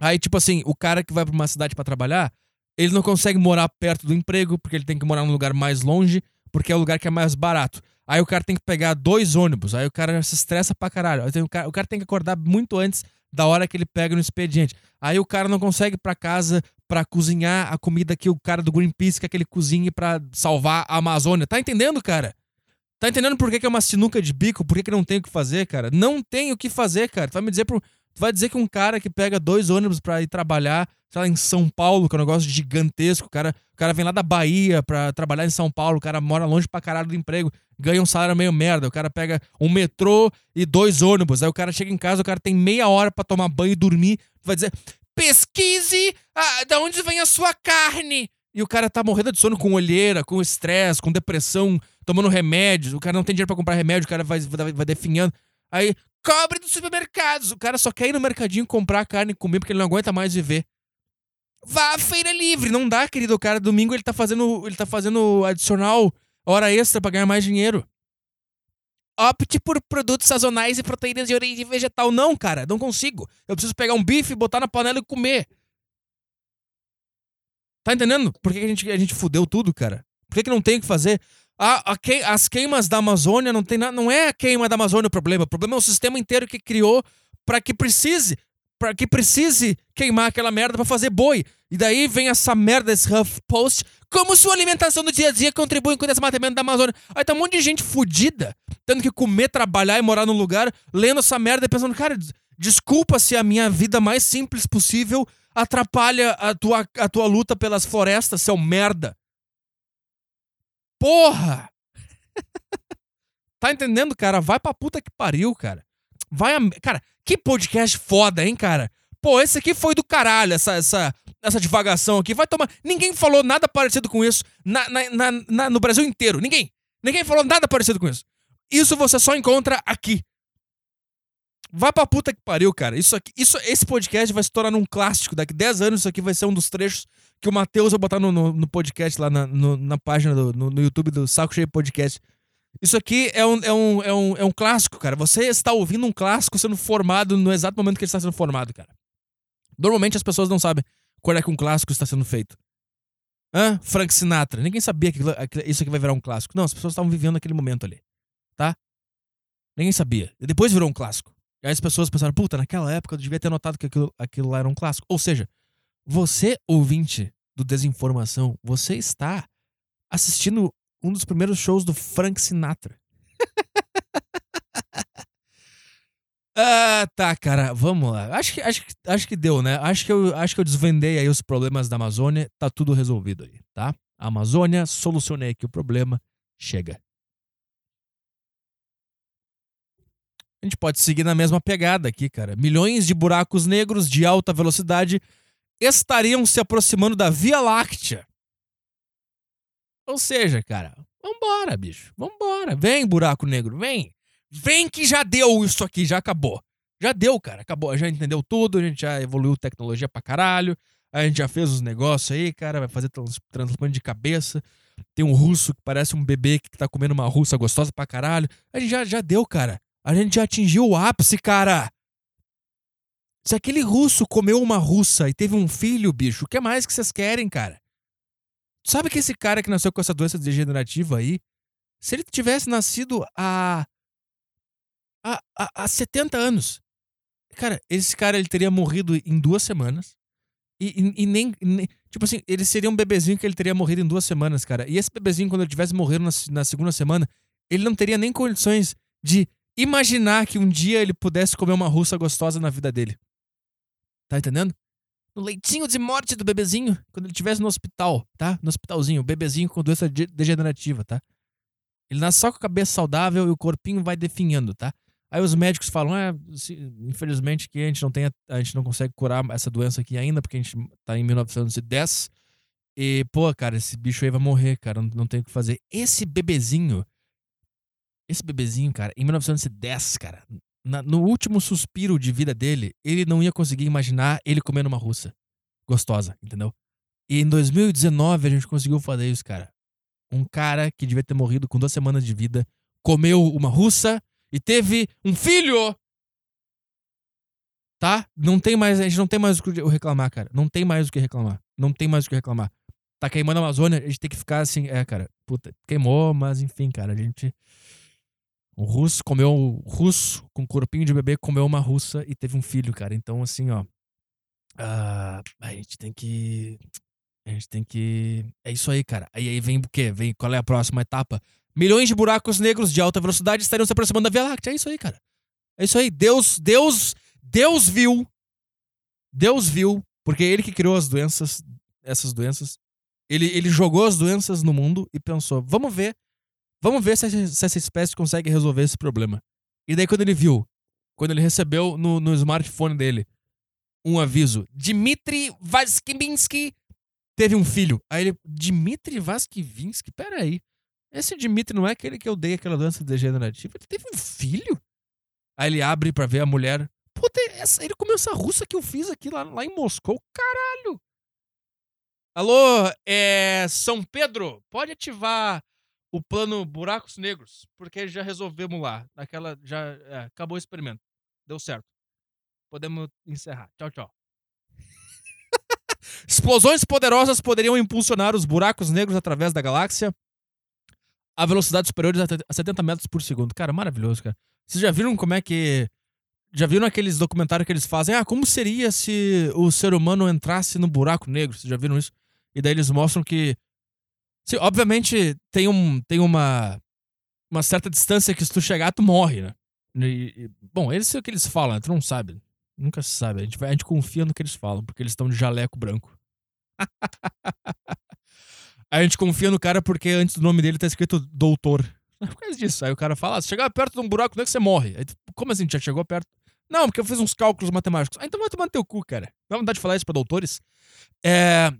Aí, tipo assim, o cara que vai pra uma cidade para trabalhar, ele não consegue morar perto do emprego, porque ele tem que morar num lugar mais longe, porque é o lugar que é mais barato. Aí o cara tem que pegar dois ônibus, aí o cara se estressa pra caralho. Aí o, cara, o cara tem que acordar muito antes da hora que ele pega no expediente. Aí o cara não consegue ir pra casa para cozinhar a comida que o cara do Greenpeace quer que ele cozinhe para salvar a Amazônia. Tá entendendo, cara? Tá entendendo por que, que é uma sinuca de bico? Por que, que não tem o que fazer, cara? Não tem o que fazer, cara. Tu vai me dizer pro, Tu vai dizer que um cara que pega dois ônibus para ir trabalhar, sei lá, em São Paulo, que é um negócio gigantesco, o cara, o cara vem lá da Bahia pra trabalhar em São Paulo, o cara mora longe pra caralho do emprego, ganha um salário meio merda, o cara pega um metrô e dois ônibus, aí o cara chega em casa, o cara tem meia hora para tomar banho e dormir, tu vai dizer, pesquise ah, da onde vem a sua carne. E o cara tá morrendo de sono com olheira, com estresse, com depressão, tomando remédios, o cara não tem dinheiro para comprar remédio, o cara vai, vai, vai definhando. Aí, cobre dos supermercados. O cara só quer ir no mercadinho comprar carne e comer porque ele não aguenta mais viver. Vá à feira livre. Não dá, querido. O cara, domingo, ele tá fazendo, ele tá fazendo adicional hora extra para ganhar mais dinheiro. Opte por produtos sazonais e proteínas de origem vegetal. Não, cara, não consigo. Eu preciso pegar um bife, botar na panela e comer. Tá entendendo? Por que a gente, a gente fudeu tudo, cara? Por que, que não tem o que fazer? A, a que, as queimas da Amazônia não tem nada. Não é a queima da Amazônia o problema. O problema é o sistema inteiro que criou para que precise. para que precise queimar aquela merda para fazer boi. E daí vem essa merda, esse Huff Post, como sua alimentação do dia a dia contribui com o desmatamento da Amazônia. Aí tá um monte de gente fodida, tendo que comer, trabalhar e morar num lugar, lendo essa merda e pensando, cara, desculpa se a minha vida mais simples possível atrapalha a tua, a tua luta pelas florestas, seu merda. Porra! tá entendendo, cara? Vai pra puta que pariu, cara. Vai a... Cara, que podcast foda, hein, cara? Pô, esse aqui foi do caralho, essa, essa, essa divagação aqui. Vai tomar. Ninguém falou nada parecido com isso na, na, na, no Brasil inteiro. Ninguém. Ninguém falou nada parecido com isso. Isso você só encontra aqui. Vai pra puta que pariu, cara. Isso aqui, isso, esse podcast vai se tornar um clássico. Daqui 10 anos, isso aqui vai ser um dos trechos que o Matheus vai botar no, no, no, podcast lá na, no, na página do no, no, YouTube do Saco Cheio Podcast. Isso aqui é um, é, um, é, um, é um clássico, cara. Você está ouvindo um clássico sendo formado no exato momento que ele está sendo formado, cara. Normalmente as pessoas não sabem quando é que um clássico está sendo feito. Hã? Frank Sinatra. Ninguém sabia que isso aqui vai virar um clássico. Não, as pessoas estavam vivendo aquele momento ali. Tá? Ninguém sabia. E depois virou um clássico. E aí as pessoas pensaram, puta, naquela época eu devia ter notado que aquilo, aquilo lá era um clássico. Ou seja, você, ouvinte do Desinformação, você está assistindo um dos primeiros shows do Frank Sinatra. (laughs) ah, tá, cara, vamos lá. Acho que, acho, acho que deu, né? Acho que, eu, acho que eu desvendei aí os problemas da Amazônia. Tá tudo resolvido aí, tá? Amazônia, solucionei aqui o problema. Chega. A gente pode seguir na mesma pegada aqui, cara. Milhões de buracos negros de alta velocidade estariam se aproximando da Via Láctea. Ou seja, cara, vambora, bicho. Vambora. Vem, buraco negro, vem. Vem que já deu isso aqui, já acabou. Já deu, cara. Acabou. Já entendeu tudo, a gente já evoluiu tecnologia pra caralho. A gente já fez os negócios aí, cara. Vai fazer trans transplante de cabeça. Tem um russo que parece um bebê que tá comendo uma russa gostosa pra caralho. A gente já, já deu, cara. A gente já atingiu o ápice, cara. Se aquele russo comeu uma russa e teve um filho, bicho, o que mais que vocês querem, cara? Sabe que esse cara que nasceu com essa doença degenerativa aí, se ele tivesse nascido há, há, há, há 70 anos, cara, esse cara ele teria morrido em duas semanas. E, e, e nem, nem, Tipo assim, ele seria um bebezinho que ele teria morrido em duas semanas, cara. E esse bebezinho, quando ele tivesse morrido na, na segunda semana, ele não teria nem condições de imaginar que um dia ele pudesse comer uma russa gostosa na vida dele. Tá entendendo? No leitinho de morte do bebezinho, quando ele estivesse no hospital, tá? No hospitalzinho, o bebezinho com doença degenerativa, tá? Ele nasce só com a cabeça saudável e o corpinho vai definhando, tá? Aí os médicos falam, é, infelizmente que a gente não tem, a gente não consegue curar essa doença aqui ainda, porque a gente tá em 1910. E, pô, cara, esse bicho aí vai morrer, cara, não, não tem o que fazer. Esse bebezinho, esse bebezinho, cara, em 1910, cara, na, no último suspiro de vida dele, ele não ia conseguir imaginar ele comendo uma russa gostosa, entendeu? E em 2019 a gente conseguiu fazer isso, cara. Um cara que devia ter morrido com duas semanas de vida comeu uma russa e teve um filho. Tá? Não tem mais, a gente não tem mais o que reclamar, cara. Não tem mais o que reclamar. Não tem mais o que reclamar. Tá queimando a Amazônia, a gente tem que ficar assim, é, cara, puta, queimou, mas enfim, cara, a gente o russo comeu o russo com corpinho de bebê comeu uma russa e teve um filho, cara. Então assim, ó, uh, a gente tem que a gente tem que é isso aí, cara. Aí aí vem o quê? Vem qual é a próxima etapa? Milhões de buracos negros de alta velocidade estariam se aproximando da Via Láctea. É isso aí, cara. É isso aí. Deus, Deus, Deus viu. Deus viu, porque é ele que criou as doenças, essas doenças. Ele, ele jogou as doenças no mundo e pensou: vamos ver, vamos ver se, se essa espécie consegue resolver esse problema. E daí, quando ele viu, quando ele recebeu no, no smartphone dele um aviso: Dmitry Vaskivinsky teve um filho. Aí ele, Dmitry Vaskivinsky? Peraí. Esse Dimitri não é aquele que eu dei aquela doença degenerativa? Ele teve um filho? Aí ele abre para ver a mulher. Puta, essa, ele comeu essa russa que eu fiz aqui lá, lá em Moscou. Caralho! Alô, é. São Pedro, pode ativar o plano Buracos Negros, porque já resolvemos lá. Naquela. Já. É, acabou o experimento. Deu certo. Podemos encerrar. Tchau, tchau. (laughs) Explosões poderosas poderiam impulsionar os buracos negros através da galáxia a velocidades superiores a 70 metros por segundo. Cara, maravilhoso, cara. Vocês já viram como é que. Já viram aqueles documentários que eles fazem? Ah, como seria se o ser humano entrasse no buraco negro? Vocês já viram isso? E daí eles mostram que. Sim, obviamente tem, um, tem uma, uma certa distância que se tu chegar, tu morre, né? E, e, bom, eles é o que eles falam, né? tu não sabe. Nunca se sabe. A gente, a gente confia no que eles falam, porque eles estão de jaleco branco. (laughs) a gente confia no cara porque antes do nome dele tá escrito doutor. (laughs) Por causa disso. Aí o cara fala: ah, se chegar perto de um buraco, não é que você morre. Aí, como assim? Já chegou perto? Não, porque eu fiz uns cálculos matemáticos. Ah, então vai tomar no teu cu, cara. Dá vontade de falar isso pra doutores? É.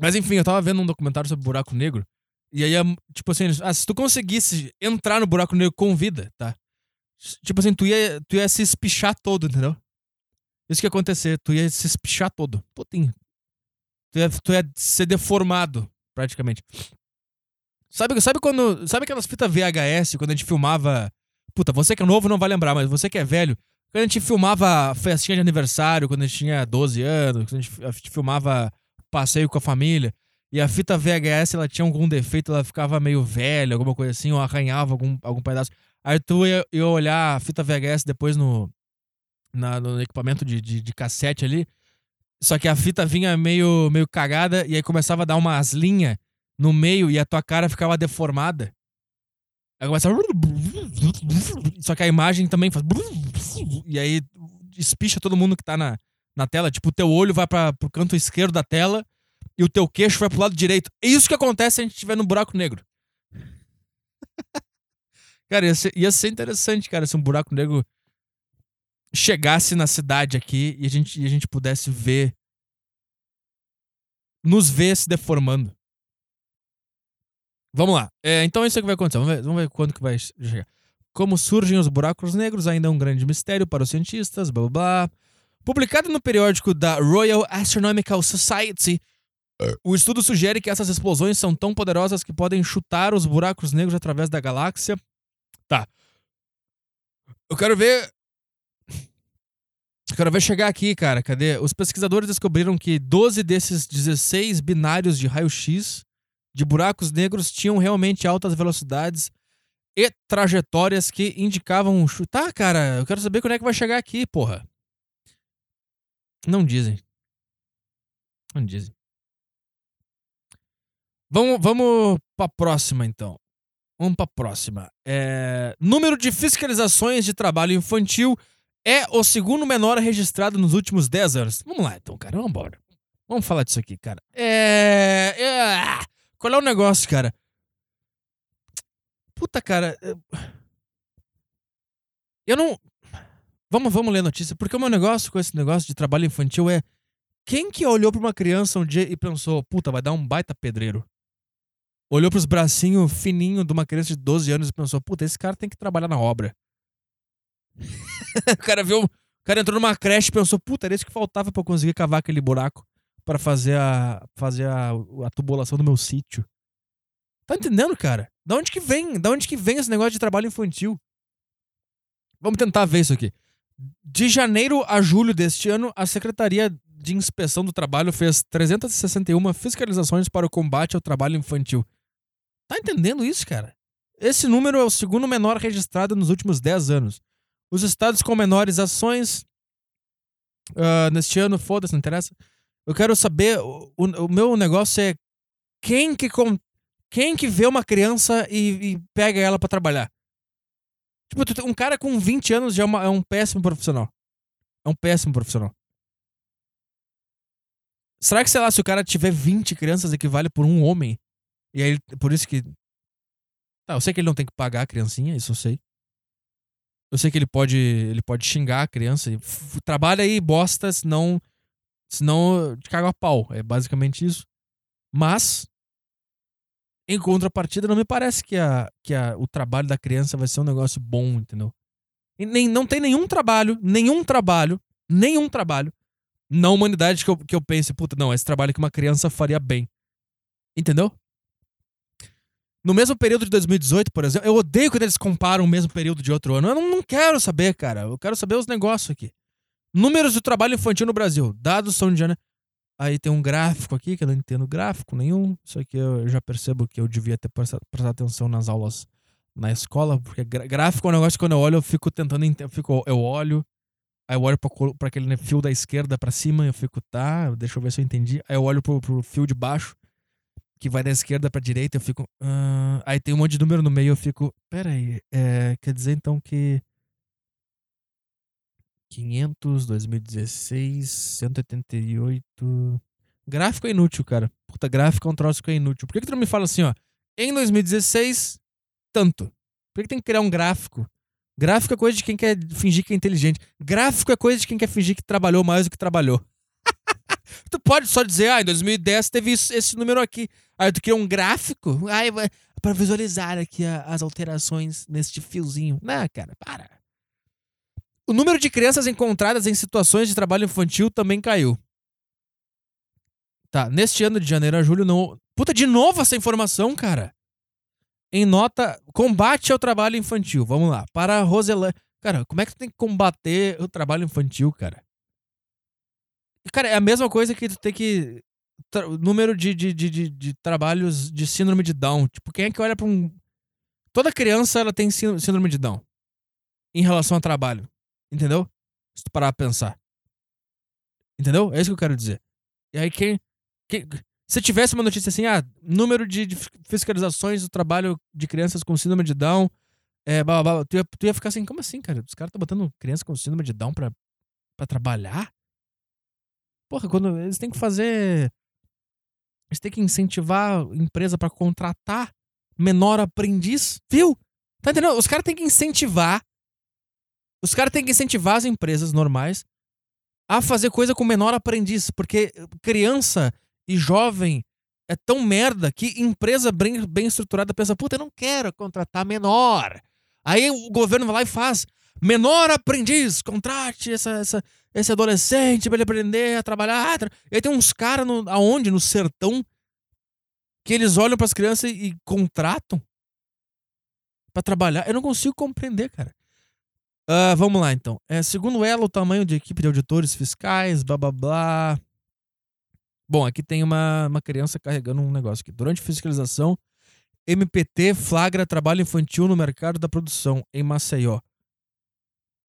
Mas enfim, eu tava vendo um documentário sobre buraco negro. E aí, tipo assim, ah, se tu conseguisse entrar no buraco negro com vida, tá? Tipo assim, tu ia, tu ia se espichar todo, entendeu? Isso que ia acontecer, tu ia se espichar todo. Putinho. Tu ia, tu ia ser deformado praticamente. Sabe, sabe quando. Sabe aquelas fitas VHS, quando a gente filmava. Puta, você que é novo não vai lembrar, mas você que é velho. Quando a gente filmava festinha de aniversário, quando a gente tinha 12 anos, quando a gente, a gente filmava passeio com a família. E a fita VHS, ela tinha algum defeito, ela ficava meio velha, alguma coisa assim, ou arranhava algum, algum pedaço. Aí tu ia, ia olhar a fita VHS depois no, na, no equipamento de, de, de cassete ali. Só que a fita vinha meio, meio cagada e aí começava a dar umas linhas no meio e a tua cara ficava deformada. Aí começava. Só que a imagem também faz. E aí espicha todo mundo que tá na, na tela. Tipo, o teu olho vai para pro canto esquerdo da tela e o teu queixo vai pro lado direito. É isso que acontece se a gente estiver no buraco negro. (laughs) cara, ia ser, ia ser interessante, cara, se um buraco negro chegasse na cidade aqui e a gente, e a gente pudesse ver. Nos ver se deformando. Vamos lá. É, então é isso que vai acontecer. Vamos ver, vamos ver quando que vai chegar. Como surgem os buracos negros ainda é um grande mistério para os cientistas, blá blá blá. Publicado no periódico da Royal Astronomical Society, o estudo sugere que essas explosões são tão poderosas que podem chutar os buracos negros através da galáxia. Tá. Eu quero ver. Eu quero ver chegar aqui, cara. Cadê? Os pesquisadores descobriram que 12 desses 16 binários de raio-x de buracos negros tinham realmente altas velocidades e trajetórias que indicavam um chute. Tá, cara, eu quero saber quando é que vai chegar aqui, porra. Não dizem. Não dizem. Vamos, vamos pra próxima, então. Vamos pra próxima. É... Número de fiscalizações de trabalho infantil é o segundo menor registrado nos últimos 10 anos. Vamos lá, então, cara. Vamos embora. Vamos falar disso aqui, cara. É... é... Qual é o negócio, cara? Puta, cara. Eu não. Vamos, vamos ler a notícia, porque o meu negócio com esse negócio de trabalho infantil é. Quem que olhou pra uma criança um dia e pensou, puta, vai dar um baita pedreiro? Olhou pros bracinhos fininhos de uma criança de 12 anos e pensou, puta, esse cara tem que trabalhar na obra. (laughs) o cara viu. O cara entrou numa creche e pensou, puta, era isso que faltava para eu conseguir cavar aquele buraco para fazer a fazer a, a tubulação do meu sítio. Tá entendendo, cara? Da onde que vem? Da onde que vem esse negócio de trabalho infantil? Vamos tentar ver isso aqui. De janeiro a julho deste ano, a Secretaria de Inspeção do Trabalho fez 361 fiscalizações para o combate ao trabalho infantil. Tá entendendo isso, cara? Esse número é o segundo menor registrado nos últimos 10 anos. Os estados com menores ações uh, neste ano, foda-se, não interessa. Eu quero saber, o, o, meu negócio é quem que, com, quem que vê uma criança e, e pega ela para trabalhar. Tipo, um cara com 20 anos já é, uma, é um péssimo profissional. É um péssimo profissional. Será que, sei lá, se o cara tiver 20 crianças equivale por um homem? E aí, por isso que. Tá, eu sei que ele não tem que pagar a criancinha, isso eu sei. Eu sei que ele pode, ele pode xingar a criança. Trabalha aí, bosta, senão, senão te cago a pau. É basicamente isso. Mas, em contrapartida, não me parece que, a, que a, o trabalho da criança vai ser um negócio bom, entendeu? E nem, não tem nenhum trabalho, nenhum trabalho, nenhum trabalho na humanidade que eu, que eu pense, puta, não, esse trabalho que uma criança faria bem. Entendeu? No mesmo período de 2018, por exemplo, eu odeio quando eles comparam o mesmo período de outro ano. Eu não, não quero saber, cara. Eu quero saber os negócios aqui. Números de trabalho infantil no Brasil. Dados são de. Aí tem um gráfico aqui, que eu não entendo gráfico nenhum. Isso aqui eu já percebo que eu devia ter prestado, atenção nas aulas na escola, porque gráfico é um negócio que quando eu olho, eu fico tentando. Eu, fico, eu olho, aí eu olho para aquele fio da esquerda para cima, eu fico, tá, deixa eu ver se eu entendi. Aí eu olho pro, pro fio de baixo, que vai da esquerda pra direita, eu fico. Uh, aí tem um monte de número no meio, eu fico. Pera aí, é, quer dizer então que. 500, 2016, 188. Gráfico é inútil, cara. Puta, gráfico é um troço que é inútil. Por que, que tu não me fala assim, ó? Em 2016, tanto. Por que, que tem que criar um gráfico? Gráfico é coisa de quem quer fingir que é inteligente. Gráfico é coisa de quem quer fingir que trabalhou mais do que trabalhou. (laughs) tu pode só dizer, ah, em 2010 teve isso, esse número aqui. Aí tu cria um gráfico aí, para visualizar aqui a, as alterações neste fiozinho. Não, cara, para. O número de crianças encontradas em situações de trabalho infantil também caiu. Tá, neste ano de janeiro a julho não. Puta, de novo essa informação, cara. Em nota, combate ao trabalho infantil. Vamos lá. Para a Roselã. Cara, como é que tu tem que combater o trabalho infantil, cara? Cara, é a mesma coisa que tu tem que número de, de, de, de, trabalhos de síndrome de Down. Tipo, quem é que olha pra um. Toda criança ela tem síndrome de Down em relação ao trabalho. Entendeu? Se tu parar pra pensar. Entendeu? É isso que eu quero dizer. E aí, quem. quem se tivesse uma notícia assim, ah, número de, de fiscalizações do trabalho de crianças com síndrome de Down, é, blá, blá, blá, tu, ia, tu ia ficar assim, como assim, cara? Os caras estão botando criança com síndrome de Down pra, pra trabalhar? Porra, quando eles têm que fazer eles têm que incentivar a empresa para contratar menor aprendiz, viu? Tá entendendo? Os caras têm que incentivar. Os caras têm que incentivar as empresas normais a fazer coisa com menor aprendiz, porque criança e jovem é tão merda que empresa bem, bem estruturada pensa, puta, eu não quero contratar menor. Aí o governo vai lá e faz. Menor aprendiz, contrate essa, essa, esse adolescente pra ele aprender a trabalhar. E aí tem uns caras aonde? No sertão que eles olham para as crianças e, e contratam para trabalhar. Eu não consigo compreender, cara. Uh, vamos lá, então. É, segundo ela, o tamanho de equipe de auditores fiscais, blá blá blá. Bom, aqui tem uma, uma criança carregando um negócio aqui. Durante fiscalização, MPT flagra trabalho infantil no mercado da produção em Maceió.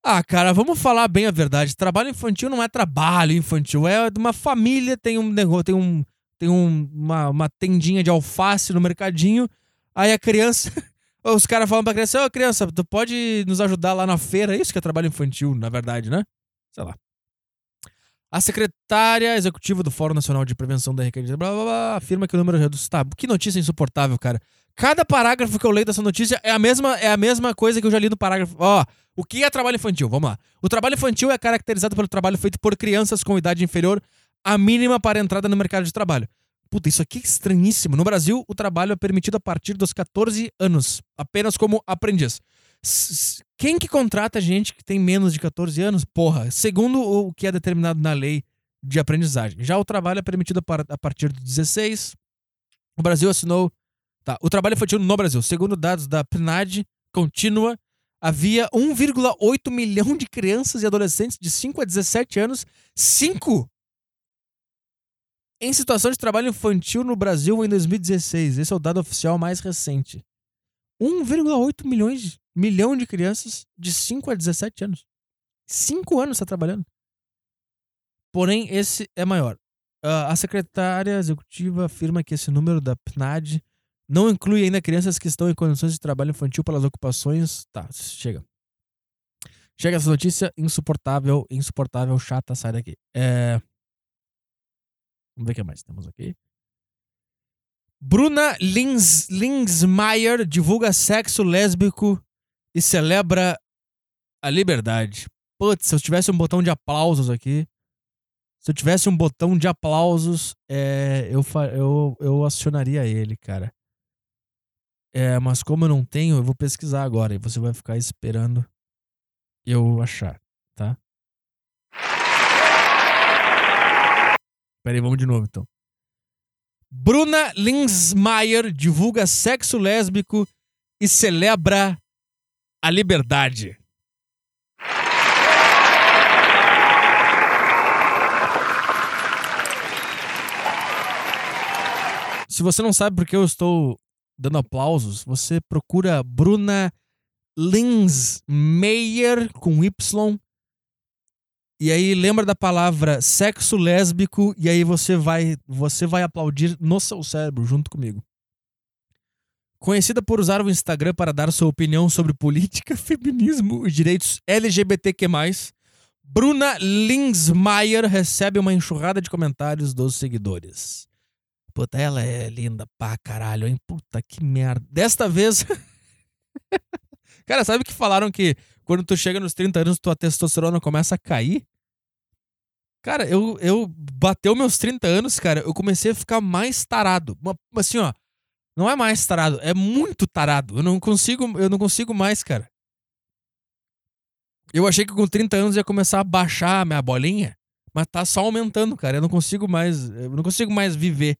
Ah, cara, vamos falar bem a verdade. Trabalho infantil não é trabalho infantil, é de uma família, tem um negócio, tem um tem um, uma, uma tendinha de alface no mercadinho. Aí a criança, (laughs) os caras falam pra criança: Ô, oh, criança, tu pode nos ajudar lá na feira? Isso que é trabalho infantil, na verdade, né? Sei lá. A secretária executiva do Fórum Nacional de Prevenção da Recaída blá, blá, blá, afirma que o número reduzido. Tá, que notícia insuportável, cara. Cada parágrafo que eu leio dessa notícia é a mesma, é a mesma coisa que eu já li no parágrafo. Ó, o que é trabalho infantil? Vamos lá. O trabalho infantil é caracterizado pelo trabalho feito por crianças com idade inferior à mínima para entrada no mercado de trabalho. Puta, isso aqui é estranhíssimo. No Brasil, o trabalho é permitido a partir dos 14 anos, apenas como aprendiz. Quem que contrata gente que tem menos de 14 anos? Porra, segundo o que é determinado na lei de aprendizagem. Já o trabalho é permitido a partir dos 16. O Brasil assinou. Tá, o trabalho infantil no Brasil, segundo dados da PNAD contínua, havia 1,8 milhão de crianças e adolescentes de 5 a 17 anos. 5! Em situação de trabalho infantil no Brasil em 2016. Esse é o dado oficial mais recente. 1,8 milhões milhão de crianças de 5 a 17 anos. 5 anos está trabalhando. Porém, esse é maior. Uh, a secretária executiva afirma que esse número da PNAD não inclui ainda crianças que estão em condições de trabalho infantil pelas ocupações. Tá, chega. Chega essa notícia insuportável, insuportável, chata, sai daqui. É... Vamos ver o que mais temos aqui. Bruna Lins, Linsmeyer divulga sexo lésbico e celebra a liberdade. Putz, se eu tivesse um botão de aplausos aqui. Se eu tivesse um botão de aplausos, é, eu, eu, eu acionaria ele, cara. É, mas como eu não tenho, eu vou pesquisar agora e você vai ficar esperando eu achar, tá? Peraí, vamos de novo então. Bruna Linsmeyer divulga sexo lésbico e celebra a liberdade. Se você não sabe por que eu estou dando aplausos, você procura Bruna Linsmeyer com Y. E aí lembra da palavra sexo lésbico e aí você vai você vai aplaudir no seu cérebro junto comigo. Conhecida por usar o Instagram para dar sua opinião sobre política, (laughs) feminismo e direitos LGBTQ+, Bruna Linsmeyer recebe uma enxurrada de comentários dos seguidores. Puta, ela é linda pra caralho, hein? Puta que merda. Desta vez. (laughs) Cara, sabe que falaram que quando tu chega nos 30 anos, tua testosterona começa a cair? Cara, eu, eu bateu meus 30 anos, cara, eu comecei a ficar mais tarado. Assim, ó, não é mais tarado, é muito tarado. Eu não consigo, eu não consigo mais, cara. Eu achei que com 30 anos ia começar a baixar a minha bolinha, mas tá só aumentando, cara. Eu não consigo mais, eu não consigo mais viver.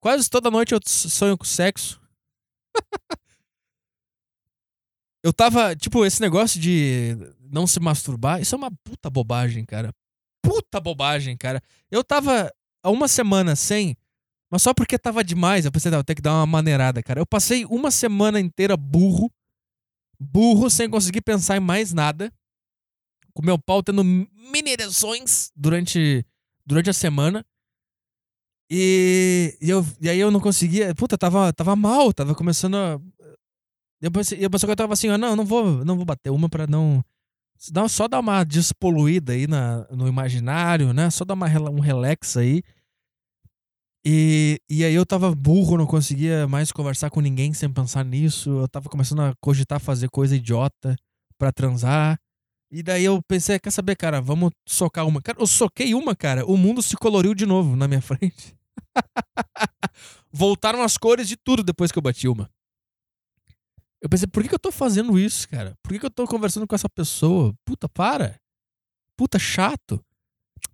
Quase toda noite eu sonho com sexo. (laughs) eu tava, tipo, esse negócio de não se masturbar, isso é uma puta bobagem, cara. Puta bobagem, cara. Eu tava há uma semana sem mas só porque tava demais, eu pensei, não, tem que dar uma maneirada, cara. Eu passei uma semana inteira burro, burro, sem conseguir pensar em mais nada. Com meu pau tendo mini ereções durante, durante a semana. E, e, eu, e aí eu não conseguia. Puta, tava, tava mal, tava começando a. Pensei que eu tava assim, ó, não, não vou, não vou bater uma pra não. Só dar uma despoluída aí na, no imaginário, né? Só dar uma, um relax aí. E, e aí eu tava burro, não conseguia mais conversar com ninguém sem pensar nisso. Eu tava começando a cogitar fazer coisa idiota para transar. E daí eu pensei, quer saber, cara, vamos socar uma. Cara, eu soquei uma, cara. O mundo se coloriu de novo na minha (laughs) frente. Voltaram as cores de tudo depois que eu bati uma. Eu pensei, por que, que eu tô fazendo isso, cara? Por que, que eu tô conversando com essa pessoa? Puta, para. Puta, chato.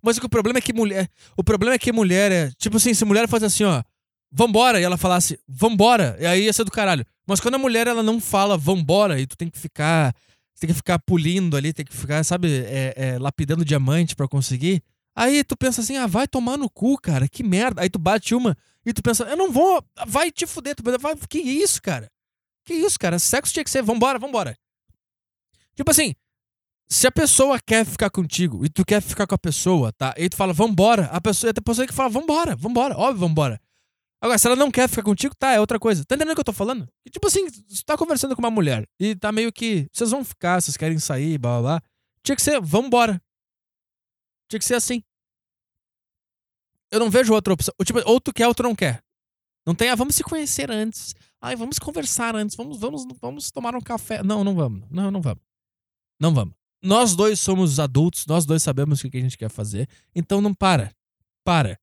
Mas o problema é que mulher. O problema é que mulher é. Tipo assim, se mulher faz assim, ó. Vambora, e ela falasse, vambora, e aí ia ser do caralho. Mas quando a mulher ela não fala vambora, e tu tem que ficar. Tem que ficar pulindo ali, tem que ficar, sabe, é, é, lapidando diamante para conseguir. Aí tu pensa assim, ah, vai tomar no cu, cara, que merda. Aí tu bate uma e tu pensa, eu não vou, vai te fuder. Tu pensa, vai, que isso, cara? Que isso, cara? Sexo tinha que ser, vambora, vambora. Tipo assim, se a pessoa quer ficar contigo e tu quer ficar com a pessoa, tá? E tu fala, vambora, a pessoa, a pessoa que fala, vambora, vambora, óbvio, vambora. Agora, se ela não quer ficar contigo, tá, é outra coisa. Tá entendendo o que eu tô falando? E, tipo assim, você tá conversando com uma mulher e tá meio que. Vocês vão ficar, vocês querem sair, blá blá blá. Tinha que ser, vambora. Tinha que ser assim. Eu não vejo outra opção. Tipo, ou tu quer ou tu não quer. Não tem, ah, vamos se conhecer antes. Ai, vamos conversar antes. Vamos, vamos, vamos tomar um café. Não, não vamos. Não, não vamos. Não vamos. Nós dois somos adultos, nós dois sabemos o que a gente quer fazer. Então não para. Para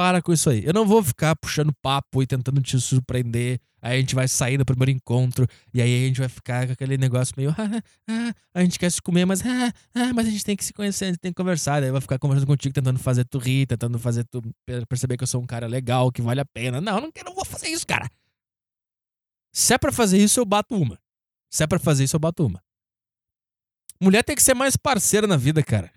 para com isso aí. Eu não vou ficar puxando papo e tentando te surpreender. Aí a gente vai sair no primeiro encontro e aí a gente vai ficar com aquele negócio meio. (laughs) Ah, ah, a gente quer se comer, mas. (laughs) Ah, ah, mas a gente tem que se conhecer, a gente tem que conversar. Daí vai ficar conversando contigo, tentando fazer tu rir, tentando fazer tu perceber que eu sou um cara legal, que vale a pena. Não, não, não vou fazer isso, cara. Se é pra fazer isso, eu bato uma. Se é pra fazer isso, eu bato uma. Mulher tem que ser mais parceira na vida, cara.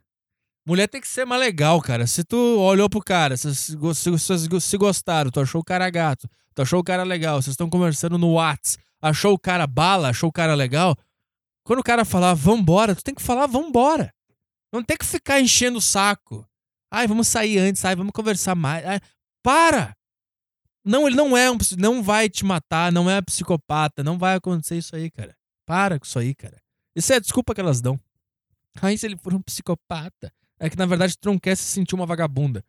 Mulher tem que ser mais legal, cara. Se tu olhou pro cara, se, se, se, se gostaram, tu achou o cara gato, tu achou o cara legal, vocês estão conversando no Whats, achou o cara bala, achou o cara legal. Quando o cara falar vambora, tu tem que falar vambora. Não tem que ficar enchendo o saco. Ai, vamos sair antes, ai, vamos conversar mais. Ai, para! Não, ele não é um. Não vai te matar, não é psicopata, não vai acontecer isso aí, cara. Para com isso aí, cara. Isso é a desculpa que elas dão. Ai, se ele for um psicopata é que na verdade tu não quer se sentir uma vagabunda.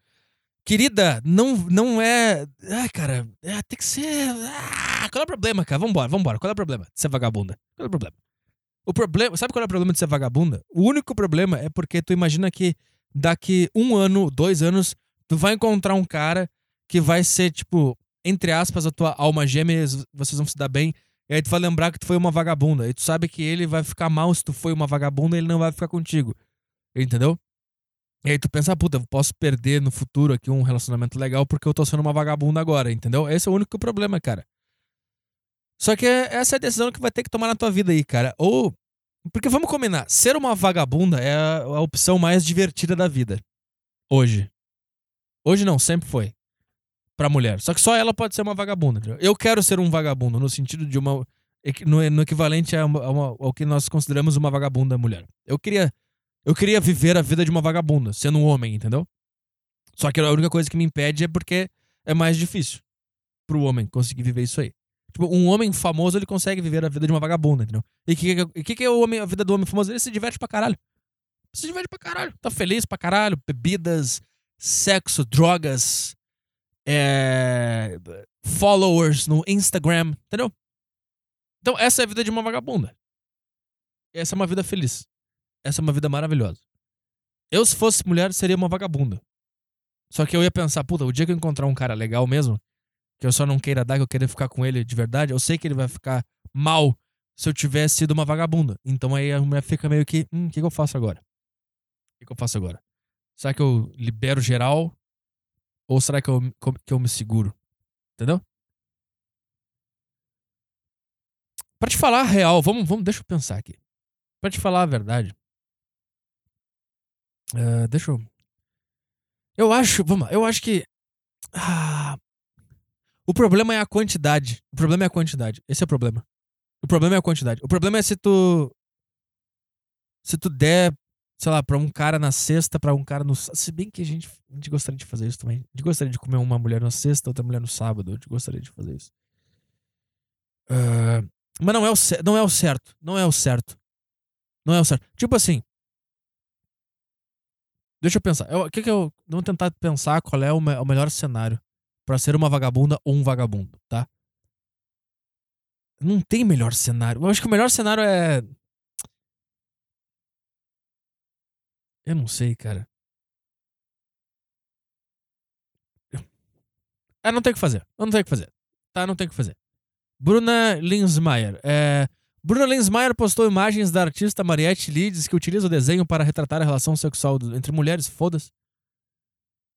Querida, não, não é. Ai, cara, é, tem que ser. Ah, qual é o problema, cara? Vambora, vambora. Qual é o problema de ser vagabunda? Qual é o problema? O problema. Sabe qual é o problema de ser vagabunda? O único problema é porque tu imagina que daqui um ano, dois anos, tu vai encontrar um cara que vai ser, tipo, entre aspas, a tua alma gêmea, vocês vão se dar bem. E aí tu vai lembrar que tu foi uma vagabunda. E tu sabe que ele vai ficar mal se tu foi uma vagabunda ele não vai ficar contigo. Entendeu? E aí tu pensa, ah, puta, eu posso perder no futuro aqui um relacionamento legal porque eu tô sendo uma vagabunda agora, entendeu? Esse é o único problema, cara. Só que essa é a decisão que vai ter que tomar na tua vida aí, cara. Ou. Porque vamos combinar, ser uma vagabunda é a opção mais divertida da vida. Hoje. Hoje não, sempre foi. Pra mulher. Só que só ela pode ser uma vagabunda, entendeu? Eu quero ser um vagabundo, no sentido de uma. No, no equivalente a uma, a uma, ao que nós consideramos uma vagabunda mulher. Eu queria eu queria viver a vida de uma vagabunda, sendo um homem, entendeu? Só que a única coisa que me impede é porque é mais difícil pro homem conseguir viver isso aí. Tipo, um homem famoso, ele consegue viver a vida de uma vagabunda, entendeu? E o que, que, que, é o homem, a vida do homem famoso? Ele se diverte pra caralho. Se diverte pra caralho. Tá feliz pra caralho. Bebidas, sexo, drogas, é... followers no Instagram, entendeu? Então, essa é a vida de uma vagabunda. Essa é uma vida feliz. Essa é uma vida maravilhosa. Eu, se fosse mulher, seria uma vagabunda. Só que eu ia pensar, puta, o dia que eu encontrar um cara legal mesmo, que eu só não queira dar, que eu queira ficar com ele de verdade, eu sei que ele vai ficar mal se eu tivesse sido uma vagabunda. Então aí a mulher fica meio que, hum, o que, que eu faço agora? O que, que eu faço agora? Será que eu libero geral? Ou será que eu, que eu me seguro? Entendeu? Pra te falar a real, vamos, vamos, deixa eu pensar aqui. Pra te falar a verdade, Uh, deixa eu. Eu acho. Vamos lá, eu acho que. Ah, o problema é a quantidade. O problema é a quantidade. Esse é o problema. O problema é a quantidade. O problema é se tu. Se tu der, sei lá, pra um cara na sexta, pra um cara no. Se bem que a gente, a gente gostaria de fazer isso também. A gente gostaria de comer uma mulher na sexta, outra mulher no sábado. A gente gostaria de fazer isso. Uh, mas não é, o, não é o certo. Não é o certo. Não é o certo. Tipo assim, Deixa eu pensar. O que que eu. Vamos tentar pensar qual é o, me, o melhor cenário para ser uma vagabunda ou um vagabundo, tá? Não tem melhor cenário. Eu acho que o melhor cenário é. Eu não sei, cara. É, não tem o que fazer. Eu não tenho o que fazer. Tá, não tem o que fazer. Bruna Linsmeyer. É, Bruna Linsmeyer postou imagens da artista Mariette Leeds que utiliza o desenho para retratar a relação sexual entre mulheres. Foda-se.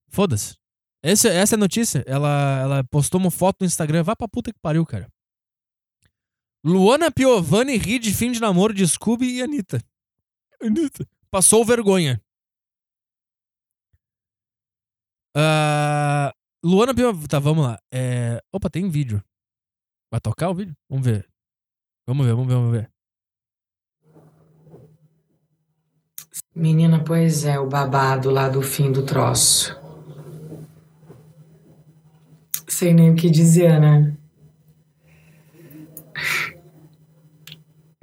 Foda-se. Essa, essa é a notícia. Ela, ela postou uma foto no Instagram. Vai pra puta que pariu, cara. Luana Piovani ri de fim de namoro de Scooby e Anitta. Anitta. Passou vergonha. Uh, Luana. Tá, vamos lá. É... Opa, tem vídeo. Vai tocar o vídeo? Vamos ver. Vamos ver, vamos ver, vamos ver. Menina, pois é, o babado lá do fim do troço. Sei nem o que dizer, né?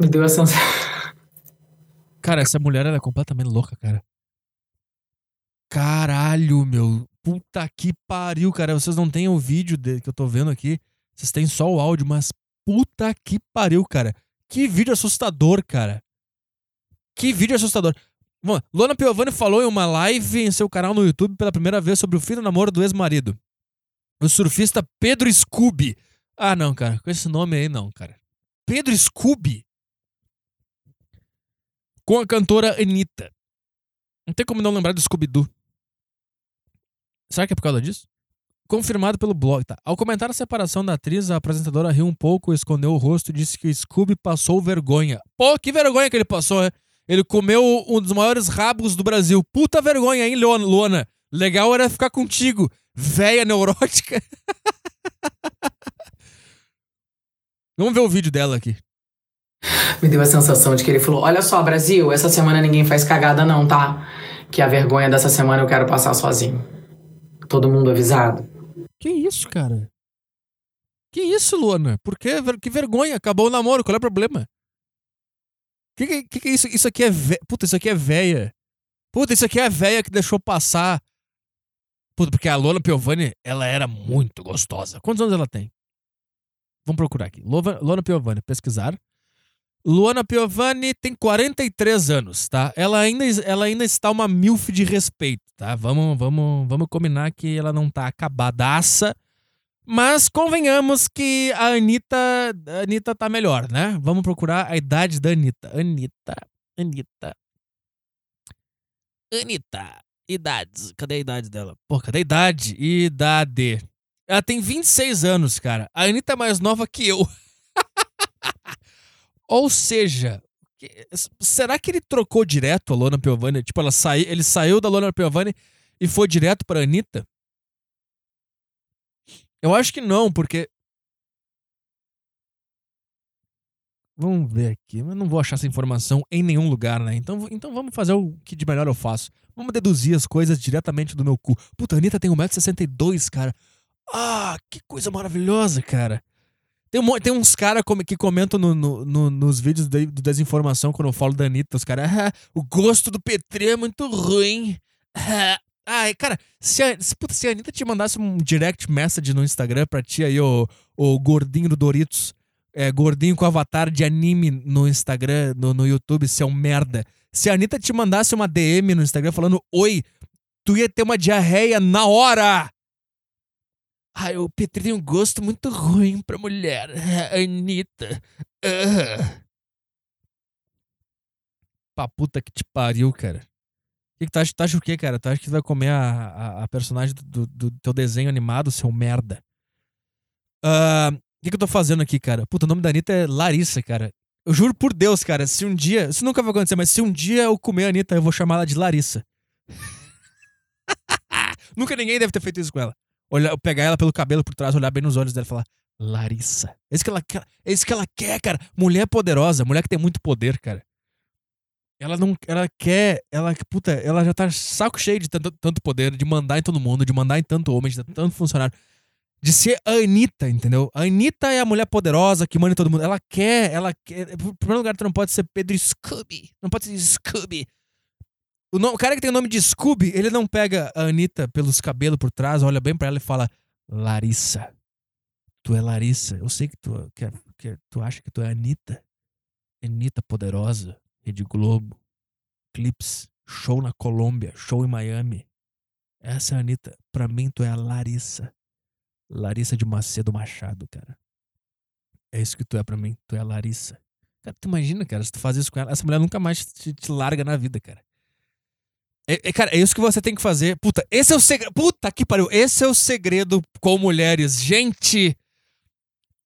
Me deu a sensação. (laughs) Cara, essa mulher ela é completamente louca, cara. Caralho, meu. Puta que pariu, cara. Vocês não têm o vídeo de, que eu tô vendo aqui. Vocês têm só o áudio, mas puta que pariu, cara. Que vídeo assustador, cara. Que vídeo assustador. Bom, Luana Piovani falou em uma live em seu canal no YouTube pela primeira vez sobre o fim do namoro do ex-marido. O surfista Pedro Scooby. Ah, não, cara. Com esse nome aí, não, cara. Pedro Scooby. Com a cantora Anitta. Não tem como não lembrar do Scooby-Doo. Será que é por causa disso? Confirmado pelo blog, tá? Ao comentar a separação da atriz, a apresentadora riu um pouco, escondeu o rosto e disse que o Scooby passou vergonha. Pô, que vergonha que ele passou, né? Ele comeu um dos maiores rabos do Brasil. Puta vergonha, hein, Luana? Legal era ficar contigo, véia neurótica. (laughs) Vamos ver o vídeo dela aqui. Me deu a sensação de que ele falou: Olha só, Brasil, essa semana ninguém faz cagada, não, tá? Que a vergonha dessa semana eu quero passar sozinho. Todo mundo avisado. Que isso, cara? Que isso, Luana? Por quê? Que vergonha. Acabou o namoro. Qual é o problema? Que que, que, que é isso? Isso aqui é. Ve... Puta, isso aqui é véia. Puta, isso aqui é a véia que deixou passar. Puta, porque a Luana Piovani, ela era muito gostosa. Quantos anos ela tem? Vamos procurar aqui. Luana Piovani, pesquisar. Luana Piovani tem 43 anos, tá? Ela ainda, ela ainda está uma milf de respeito, tá? Vamos, vamos, vamos combinar que ela não tá acabadaça. Mas convenhamos que a Anitta, a Anitta tá melhor, né? Vamos procurar a idade da Anitta. Anitta, Anitta. Anitta. Idades. Cadê a idade dela? Pô, cadê a idade? Idade. Ela tem 26 anos, cara. A Anitta é mais nova que eu. (laughs) Ou seja, será que ele trocou direto a Lona Piovani? Tipo, ela sai, ele saiu da Lona Piovani e foi direto pra Anitta? Eu acho que não, porque. Vamos ver aqui. Eu não vou achar essa informação em nenhum lugar, né? Então, então vamos fazer o que de melhor eu faço. Vamos deduzir as coisas diretamente do meu cu. Puta, a Anitta tem 1,62m, cara. Ah, que coisa maravilhosa, cara. Tem, um, tem uns caras que comentam no, no, no, nos vídeos de, do Desinformação quando eu falo da Anitta. Os caras, ah, o gosto do Petri é muito ruim. Ah, ai, cara, se a, se, puta, se a Anitta te mandasse um direct message no Instagram pra ti aí, o, o gordinho do Doritos, é, gordinho com avatar de anime no Instagram, no, no YouTube, se é um merda. Se a Anitta te mandasse uma DM no Instagram falando, oi, tu ia ter uma diarreia na hora! Ai, o Petri tem um gosto muito ruim pra mulher. Anitta. Uh. Pra puta que te pariu, cara. Que, que tu acha? Tu acha o quê, cara? Tu acha que tu vai comer a, a, a personagem do, do, teu desenho animado, seu merda? Uh, o que, que eu tô fazendo aqui, cara? Puta, o nome da Anitta é Larissa, cara. Eu juro por Deus, cara, se um dia. Isso nunca vai acontecer, mas se um dia eu comer a Anitta, eu vou chamar ela de Larissa. (laughs) nunca ninguém deve ter feito isso com ela olhar, pegar ela pelo cabelo por trás, olhar bem nos olhos dela e falar: Larissa. É isso que ela quer, é isso que ela quer, cara. Mulher poderosa, mulher que tem muito poder, cara. Ela não. Ela quer. Ela, puta, ela já tá saco cheio de tanto, tanto poder, de mandar em todo mundo, de mandar em tanto homem, de tanto funcionário. De ser a Anitta, entendeu? A Anitta é a mulher poderosa que manda em todo mundo. Ela quer, ela quer. Em primeiro lugar, tu não pode ser Pedro Scooby. Não pode ser Scooby. O, o, cara que tem o nome de Scooby, ele não pega a Anitta pelos cabelos por trás, olha bem para ela e fala: Larissa. Tu é Larissa. Eu sei que tu, que, que tu acha que tu é Anitta. Anitta poderosa. Rede Globo. Clips. Show na Colômbia. Show em Miami. Essa é a Anitta. Pra mim, tu é a Larissa. Larissa de Macedo Machado, cara. É isso que tu é pra mim. Tu é a Larissa. Cara, tu imagina, cara, se tu faz isso com ela, essa mulher nunca mais te, te larga na vida, cara. É, é, cara, é isso que você tem que fazer. Puta, esse é o segredo. Puta que pariu. Esse é o segredo com mulheres. Gente,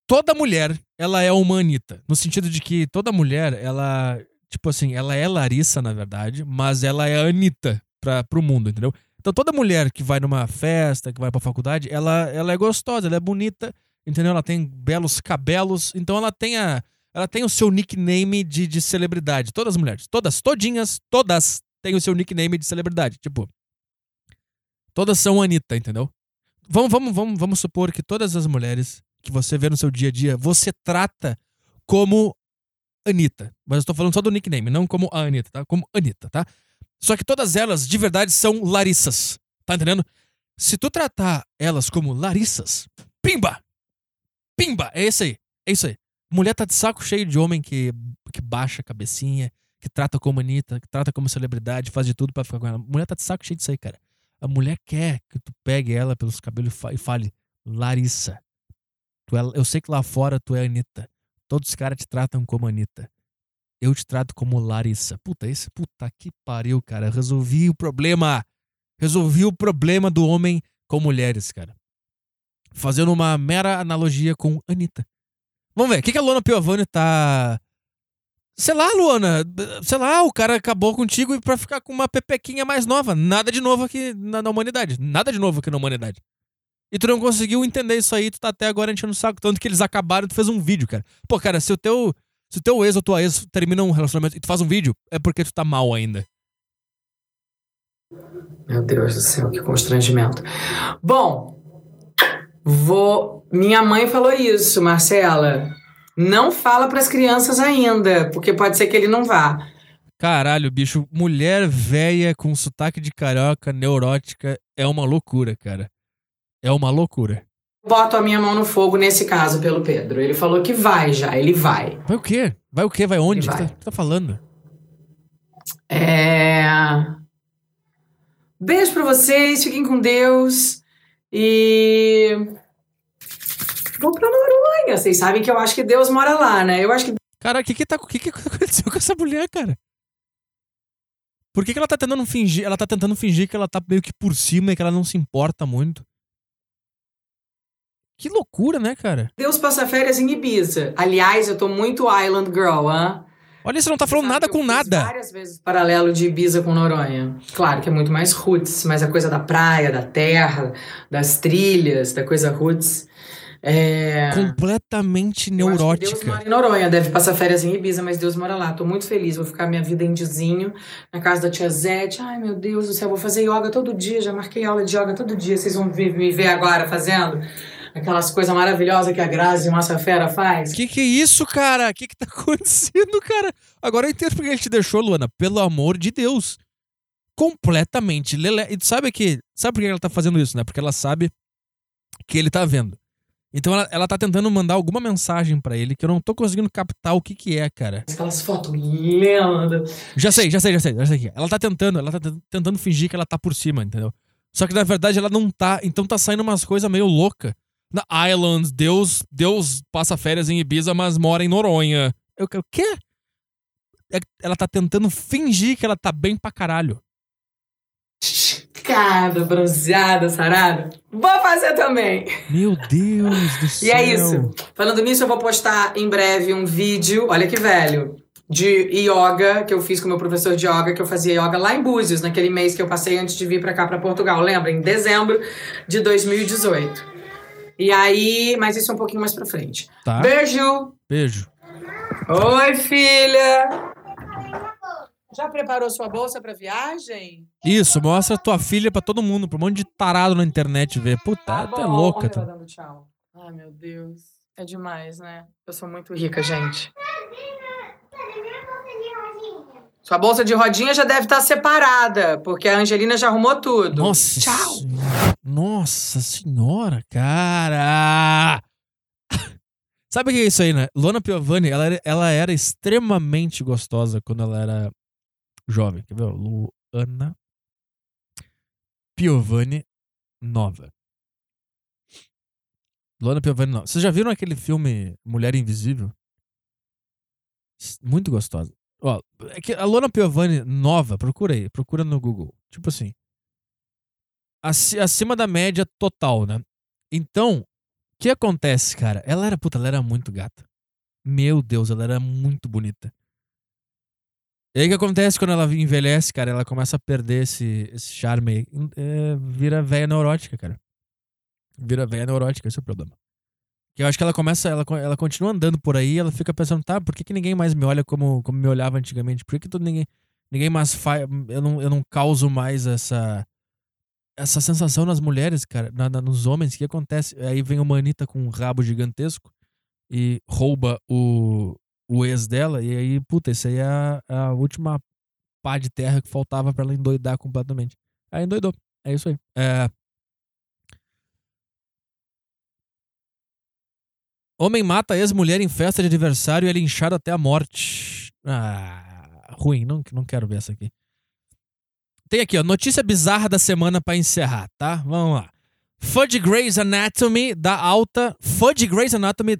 toda mulher, ela é uma Anitta. No sentido de que toda mulher, ela. Tipo assim, ela é Larissa, na verdade, mas ela é Anitta pra, pro mundo, entendeu? Então toda mulher que vai numa festa, que vai pra faculdade, ela, ela é gostosa, ela é bonita, entendeu? Ela tem belos cabelos, então ela tem a. Ela tem o seu nickname de, de celebridade. Todas as mulheres. Todas, todinhas, todas têm o seu nickname de celebridade. Tipo. Todas são Anitta, entendeu? Vamos, vamos, vamos, vamos supor que todas as mulheres que você vê no seu dia a dia, você trata como Anitta. Mas eu estou falando só do nickname, não como a Anitta, tá? Como Anitta, tá? Só que todas elas, de verdade, são Larissas. Tá entendendo? Se tu tratar elas como Larissas, pimba! Pimba! É isso aí. É isso aí. Mulher tá de saco cheio de homem que, que baixa a cabecinha, que trata como Anitta, que trata como celebridade, faz de tudo para ficar com ela. Mulher tá de saco cheio disso aí, cara. A mulher quer que tu pegue ela pelos cabelos e fale, Larissa. Tu é, eu sei que lá fora tu é Anitta. Todos os caras te tratam como Anitta. Eu te trato como Larissa. Puta, esse puta que pariu, cara. Resolvi o problema. Resolvi o problema do homem com mulheres, cara. Fazendo uma mera analogia com Anitta. Vamos ver, o que, que a Luana Piovani tá. Sei lá, Luana. Sei lá, o cara acabou contigo pra ficar com uma pepequinha mais nova. Nada de novo aqui na, na humanidade. Nada de novo aqui na humanidade. E tu não conseguiu entender isso aí, tu tá até agora enchendo o saco. Tanto que eles acabaram tu fez um vídeo, cara. Pô, cara, se o teu. Se o teu ex ou tua ex termina um relacionamento e tu faz um vídeo, é porque tu tá mal ainda. Meu Deus do céu, que constrangimento. Bom, vou. Minha mãe falou isso, Marcela. Não fala para as crianças ainda, porque pode ser que ele não vá. Caralho, bicho, mulher velha com sotaque de carioca, neurótica, é uma loucura, cara. É uma loucura. Boto a minha mão no fogo nesse caso pelo Pedro. Ele falou que vai já, ele vai. Vai o quê? Vai o quê? Vai onde? O que, tá, tá falando? É. Beijo pra vocês, fiquem com Deus. E. Vou pra Noronha. Vocês sabem que eu acho que Deus mora lá, né? Eu acho que. Cara, o que que, tá, que que (laughs) aconteceu com essa mulher, cara? Por que, que ela tá tentando fingir? Ela tá tentando fingir que ela tá meio que por cima e que ela não se importa muito. Que loucura, né, cara? Deus passa férias em Ibiza. Aliás, eu tô muito Island Girl, hã? Olha, você não tá falando Sabe nada com nada. várias vezes paralelo de Ibiza com Noronha. Claro que é muito mais roots, mas a coisa da praia, da terra, das trilhas, da coisa roots. É. Completamente que Deus neurótica. mora em Noronha, deve passar férias em Ibiza, mas Deus mora lá. Tô muito feliz, vou ficar minha vida indizinho na casa da tia Zete. Ai, meu Deus do céu, vou fazer yoga todo dia, já marquei aula de yoga todo dia. Vocês vão me ver agora fazendo aquelas coisas maravilhosas que a Grazi Massa Fera faz. Que que é isso, cara? Que que tá (laughs) acontecendo, cara? Agora eu entendo porque ele te deixou, Luana. Pelo amor de Deus. Completamente lelé. E sabe que... Sabe por que ela tá fazendo isso, né? Porque ela sabe que ele tá vendo. Então ela, ela tá tentando mandar alguma mensagem pra ele que eu não tô conseguindo captar o que que é, cara. Aquelas fotos lindas. Já sei, já sei, já sei, já sei. é. Ela tá tentando, ela tá tent- tentando fingir que ela tá por cima, entendeu? Só que na verdade ela não tá, então tá saindo umas coisas meio louca. Na Islands, Deus, Deus passa férias em Ibiza, mas mora em Noronha. Eu, o quê? É- Ela tá tentando fingir que ela tá bem pra caralho. Cada bronzeada, sarada. Vou fazer também. Meu Deus do céu. E é isso. Falando nisso, eu vou postar em breve um vídeo, olha que velho, de yoga que eu fiz com meu professor de yoga, que eu fazia yoga lá em Búzios, naquele mês que eu passei antes de vir pra cá, pra Portugal. Lembra? Em dezembro de 2018. E aí, mas isso é um pouquinho mais pra frente. Tá? Beijo! Beijo. Oi, filha! Já preparou sua bolsa pra viagem? Isso, mostra tua filha pra todo mundo, pra um monte de tarado na internet ver. Puta, Tá até bom. louca. Ela dando tchau. Ai, meu Deus. É demais, né? Eu sou muito rica, gente. Sua bolsa de rodinha já deve estar separada, porque a Angelina já arrumou tudo. Nossa Tchau. senhora. Nossa senhora, cara! (laughs) Sabe o que é isso aí, né? Luana Piovani, ela era, ela era extremamente gostosa quando ela era jovem. Quer ver? Luana Piovani nova. Luana Piovani não. Vocês já viram aquele filme Mulher Invisível? Muito gostosa. Ó, é que a Luana Piovani nova, procura aí, procura no Google. Tipo assim, acima da média total, né? Então, o que acontece, cara? Ela era, puta, ela era muito gata. Meu Deus, ela era muito bonita. E aí o que acontece quando ela envelhece, cara? Ela começa a perder esse, esse charme aí. É, vira velha neurótica, cara. Vira velha neurótica, esse é o problema. Que eu acho que ela começa, ela, ela continua andando por aí, ela fica pensando, tá, por que, que ninguém mais me olha como, como me olhava antigamente? Por que, que todo, ninguém, ninguém mais faz. Eu não, eu não causo mais essa. Essa sensação nas mulheres, cara, na, na, nos homens, o que acontece? Aí vem uma Anitta com um rabo gigantesco e rouba o, o ex dela, e aí, puta, isso aí é a, a última pá de terra que faltava para ela endoidar completamente. Aí endoidou. É isso aí. É, Homem mata ex-mulher em festa de aniversário e é linchado até a morte. Ah, ruim, não, não quero ver essa aqui. Tem aqui, ó, notícia bizarra da semana para encerrar, tá? Vamos lá. Fã de Grey's Anatomy dá alta. Fã de Grey's Anatomy,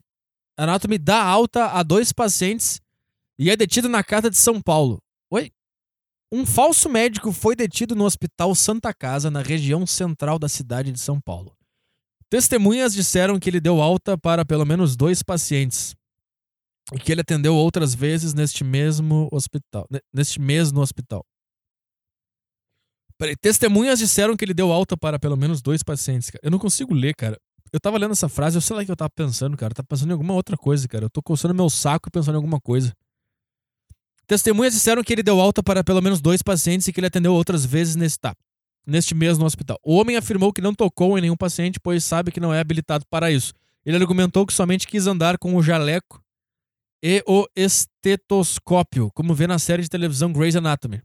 Anatomy dá alta a dois pacientes e é detido na casa de São Paulo. Oi? Um falso médico foi detido no Hospital Santa Casa, na região central da cidade de São Paulo. Testemunhas disseram que ele deu alta para pelo menos dois pacientes e que ele atendeu outras vezes neste mesmo hospital, neste hospital. Peraí, testemunhas disseram que ele deu alta para pelo menos dois pacientes. Eu não consigo ler, cara. Eu tava lendo essa frase, eu sei lá o que eu tava pensando, cara. Tava pensando em alguma outra coisa, cara. Eu tô coçando meu saco e pensando em alguma coisa. Testemunhas disseram que ele deu alta para pelo menos dois pacientes e que ele atendeu outras vezes nesse tá neste hospital. O homem afirmou que não tocou em nenhum paciente, pois sabe que não é habilitado para isso. Ele argumentou que somente quis andar com o jaleco e o estetoscópio, como vê na série de televisão Grey's Anatomy,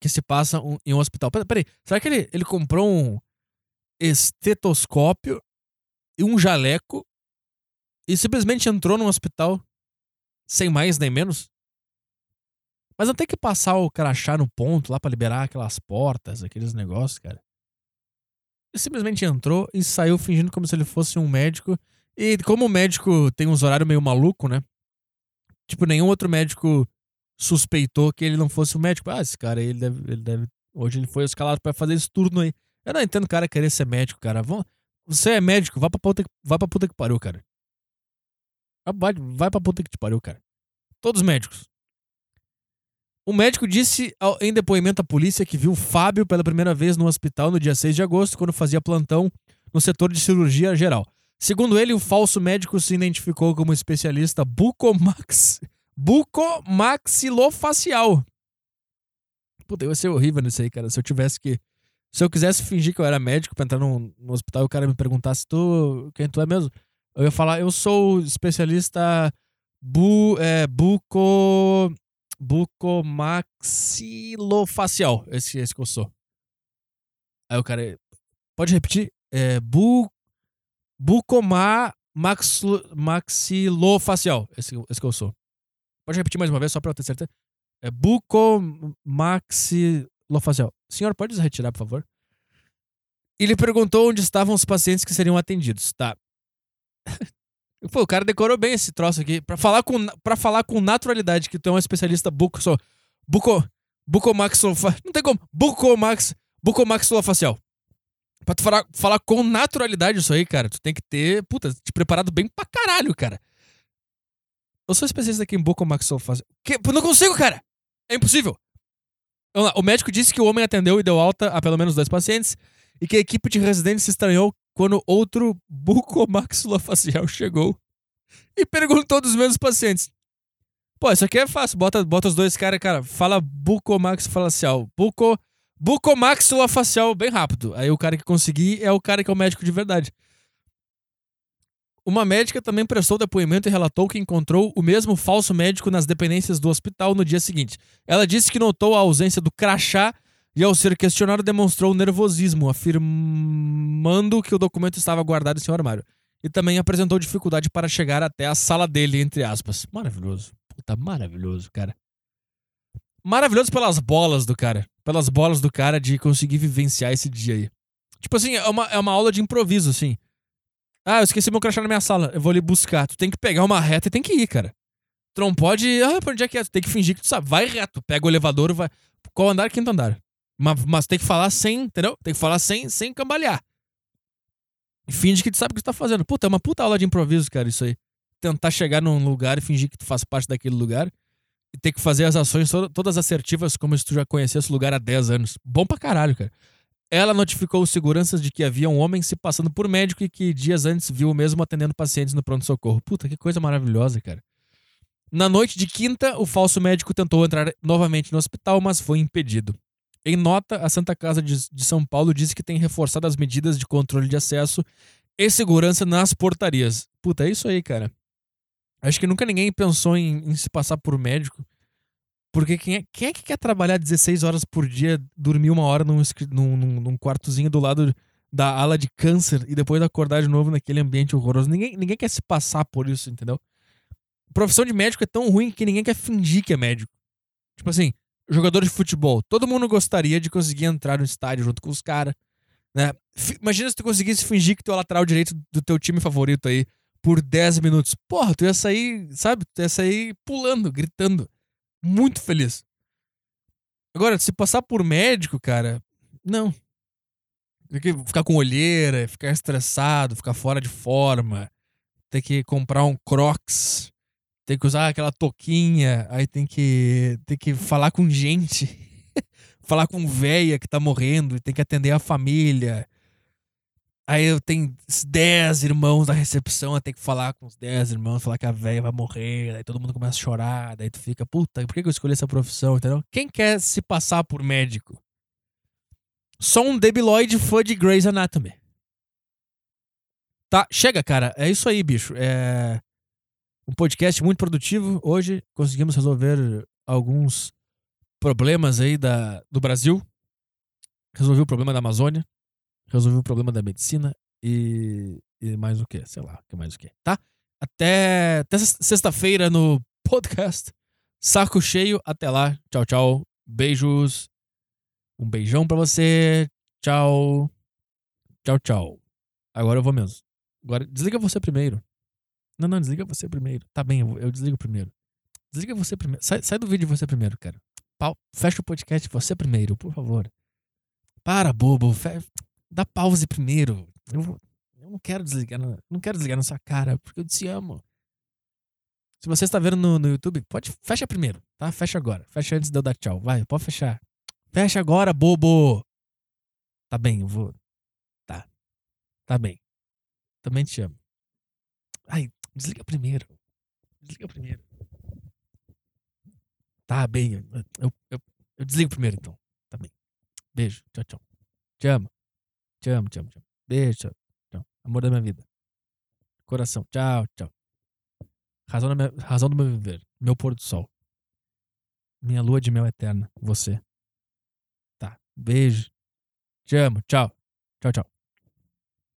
que se passa um, em um hospital. Peraí, será que ele, ele comprou um estetoscópio e um jaleco e simplesmente entrou num hospital sem mais nem menos? Mas tem que passar o crachá no ponto lá para liberar aquelas portas, aqueles negócios, cara. Ele simplesmente entrou e saiu fingindo como se ele fosse um médico. E como o médico tem uns horários meio maluco, né? Tipo, nenhum outro médico suspeitou que ele não fosse um médico. Ah, esse cara aí, ele deve. Ele deve hoje ele foi escalado para fazer esse turno aí. Eu não entendo o cara querer ser médico, cara. Você é médico, vai pra puta, vai pra puta que pariu, cara. Vai, vai pra puta que te pariu, cara. Todos médicos. O médico disse em depoimento à polícia que viu Fábio pela primeira vez no hospital no dia 6 de agosto, quando fazia plantão no setor de cirurgia geral. Segundo ele, o falso médico se identificou como especialista bucomax... bucomaxilofacial. Puta, ia ser horrível nisso aí, cara. Se eu tivesse que. Se eu quisesse fingir que eu era médico pra entrar no, hospital e o cara me perguntasse tu, quem tu é mesmo, eu ia falar, eu sou especialista bu, é, buco bucomaxilofacial. Esse, esse que eu sou. Aí o cara. Pode repetir? É. Bu, bucoma maxilofacial. Esse, esse que eu sou. Pode repetir mais uma vez, só pra eu ter certeza? É bucomaxilofacial. Senhor, pode se retirar, por favor? Ele perguntou onde estavam os pacientes que seriam atendidos. Tá. (laughs) Pô, o cara decorou bem esse troço aqui. Pra falar com, pra falar com naturalidade que tu é um especialista buco, só, buco, bucomaxilofacial. Não tem como. Bucomax, bucomaxilofacial. Pra tu falar, falar com naturalidade isso aí, cara, tu tem que ter, puta, te preparado bem pra caralho, cara. Eu sou especialista aqui em bucomaxilofacial. Que? Não consigo, cara! É impossível. Vamos lá. O médico disse que o homem atendeu e deu alta a pelo menos dois pacientes e que a equipe de residentes se estranhou quando outro bucomaxilofacial chegou e perguntou dos mesmos pacientes. Pô, isso aqui é fácil. Bota, bota os dois caras, cara. Fala bucomaxilofacial. Buco, bucomaxilofacial bem rápido. Aí o cara que conseguir é o cara que é o médico de verdade. Uma médica também prestou depoimento e relatou que encontrou o mesmo falso médico nas dependências do hospital no dia seguinte. Ela disse que notou a ausência do crachá e ao ser questionado demonstrou nervosismo, afirmando que o documento estava guardado em seu armário. E também apresentou dificuldade para chegar até a sala dele, entre aspas. Maravilhoso. Puta, maravilhoso, cara. Maravilhoso pelas bolas do cara. Pelas bolas do cara de conseguir vivenciar esse dia aí. Tipo assim, é uma, é uma aula de improviso, assim. Ah, eu esqueci meu crachá na minha sala. Eu vou ali buscar. Tu tem que pegar uma reta e tem que ir, cara. Tu não pode. Ah, pra onde é que é? Tu tem que fingir que tu sabe. Vai reto. Pega o elevador, vai. Qual andar? Quinto andar. Mas, mas tem que falar sem, entendeu? Tem que falar sem, sem cambalear. E finge que tu sabe o que tu tá fazendo. Puta, é uma puta aula de improviso, cara, isso aí. Tentar chegar num lugar e fingir que tu faz parte daquele lugar. E ter que fazer as ações todas assertivas como se tu já conhecesse o lugar há 10 anos. Bom pra caralho, cara. Ela notificou os seguranças de que havia um homem se passando por médico e que dias antes viu o mesmo atendendo pacientes no pronto-socorro. Puta, que coisa maravilhosa, cara. Na noite de quinta, o falso médico tentou entrar novamente no hospital, mas foi impedido. Em nota, a Santa Casa de, São Paulo disse que tem reforçado as medidas de controle de acesso e segurança nas portarias. Puta, é isso aí, cara. Acho que nunca ninguém pensou em, em se passar por médico. Porque quem é, quem é, que quer trabalhar 16 horas por dia, dormir uma hora num, num, num, quartozinho do lado da ala de câncer e depois acordar de novo naquele ambiente horroroso? Ninguém, ninguém quer se passar por isso, entendeu? Profissão de médico é tão ruim que ninguém quer fingir que é médico. Tipo assim, jogador de futebol. Todo mundo gostaria de conseguir entrar no estádio junto com os caras. Né? Imagina se tu conseguisse fingir que tu é lateral direito do teu time favorito aí por 10 minutos. Porra, tu ia sair, sabe? Tu ia sair pulando, gritando muito feliz. Agora, se passar por médico, cara, não. Ficar com olheira, ficar estressado, ficar fora de forma, ter que comprar um Crocs, ter que usar aquela toquinha, aí tem que, tem que falar com gente, (laughs) falar com véia que tá morrendo, tem que atender a família, Aí eu tenho 10 irmãos da recepção, eu tenho que falar com os 10 irmãos, falar que a velha vai morrer, aí todo mundo começa a chorar, daí tu fica, puta, por que eu escolhi essa profissão, entendeu? Quem quer se passar por médico? Só um debiloide fã de Grey's Anatomy. Tá, chega, cara. É isso aí, bicho. É um podcast muito produtivo. Hoje conseguimos resolver alguns problemas aí da, do Brasil. Resolvi o problema da Amazônia resolvi o problema da medicina e, e mais o que? Sei lá, que mais o que? Tá? Até, até sexta-feira no (laughs) podcast. Saco cheio. Até lá. Tchau, tchau. Beijos. Um beijão pra você. Tchau. Tchau, tchau. Agora eu vou mesmo. Agora, desliga você primeiro. Não, não, desliga você primeiro. Tá bem, eu, eu desligo primeiro. Desliga você primeiro. Sai, sai do vídeo você primeiro, cara. Pau, fecha o podcast você primeiro, por favor. Para, bobo. Fe... Dá pause primeiro. Eu, eu não quero desligar, na, não quero desligar na sua cara, porque eu te amo. Se você está vendo no, no YouTube, pode fecha primeiro, tá? Fecha agora. Fecha antes de eu dar tchau. Vai, pode fechar. Fecha agora, bobo. Tá bem, eu vou. Tá. Tá bem. Também te amo. Ai, desliga primeiro. Desliga primeiro. Tá bem. Eu, eu, eu desligo primeiro, então. Tá bem. Beijo. Tchau, tchau. Te amo. Te amo, te amo, te amo. Beijo, tchau. Amor da minha vida. Coração. Tchau, tchau. Razão, minha, razão do meu viver. Meu pôr do sol. Minha lua de mel eterna. Você. Tá. Beijo. Te amo. Tchau. Tchau, tchau.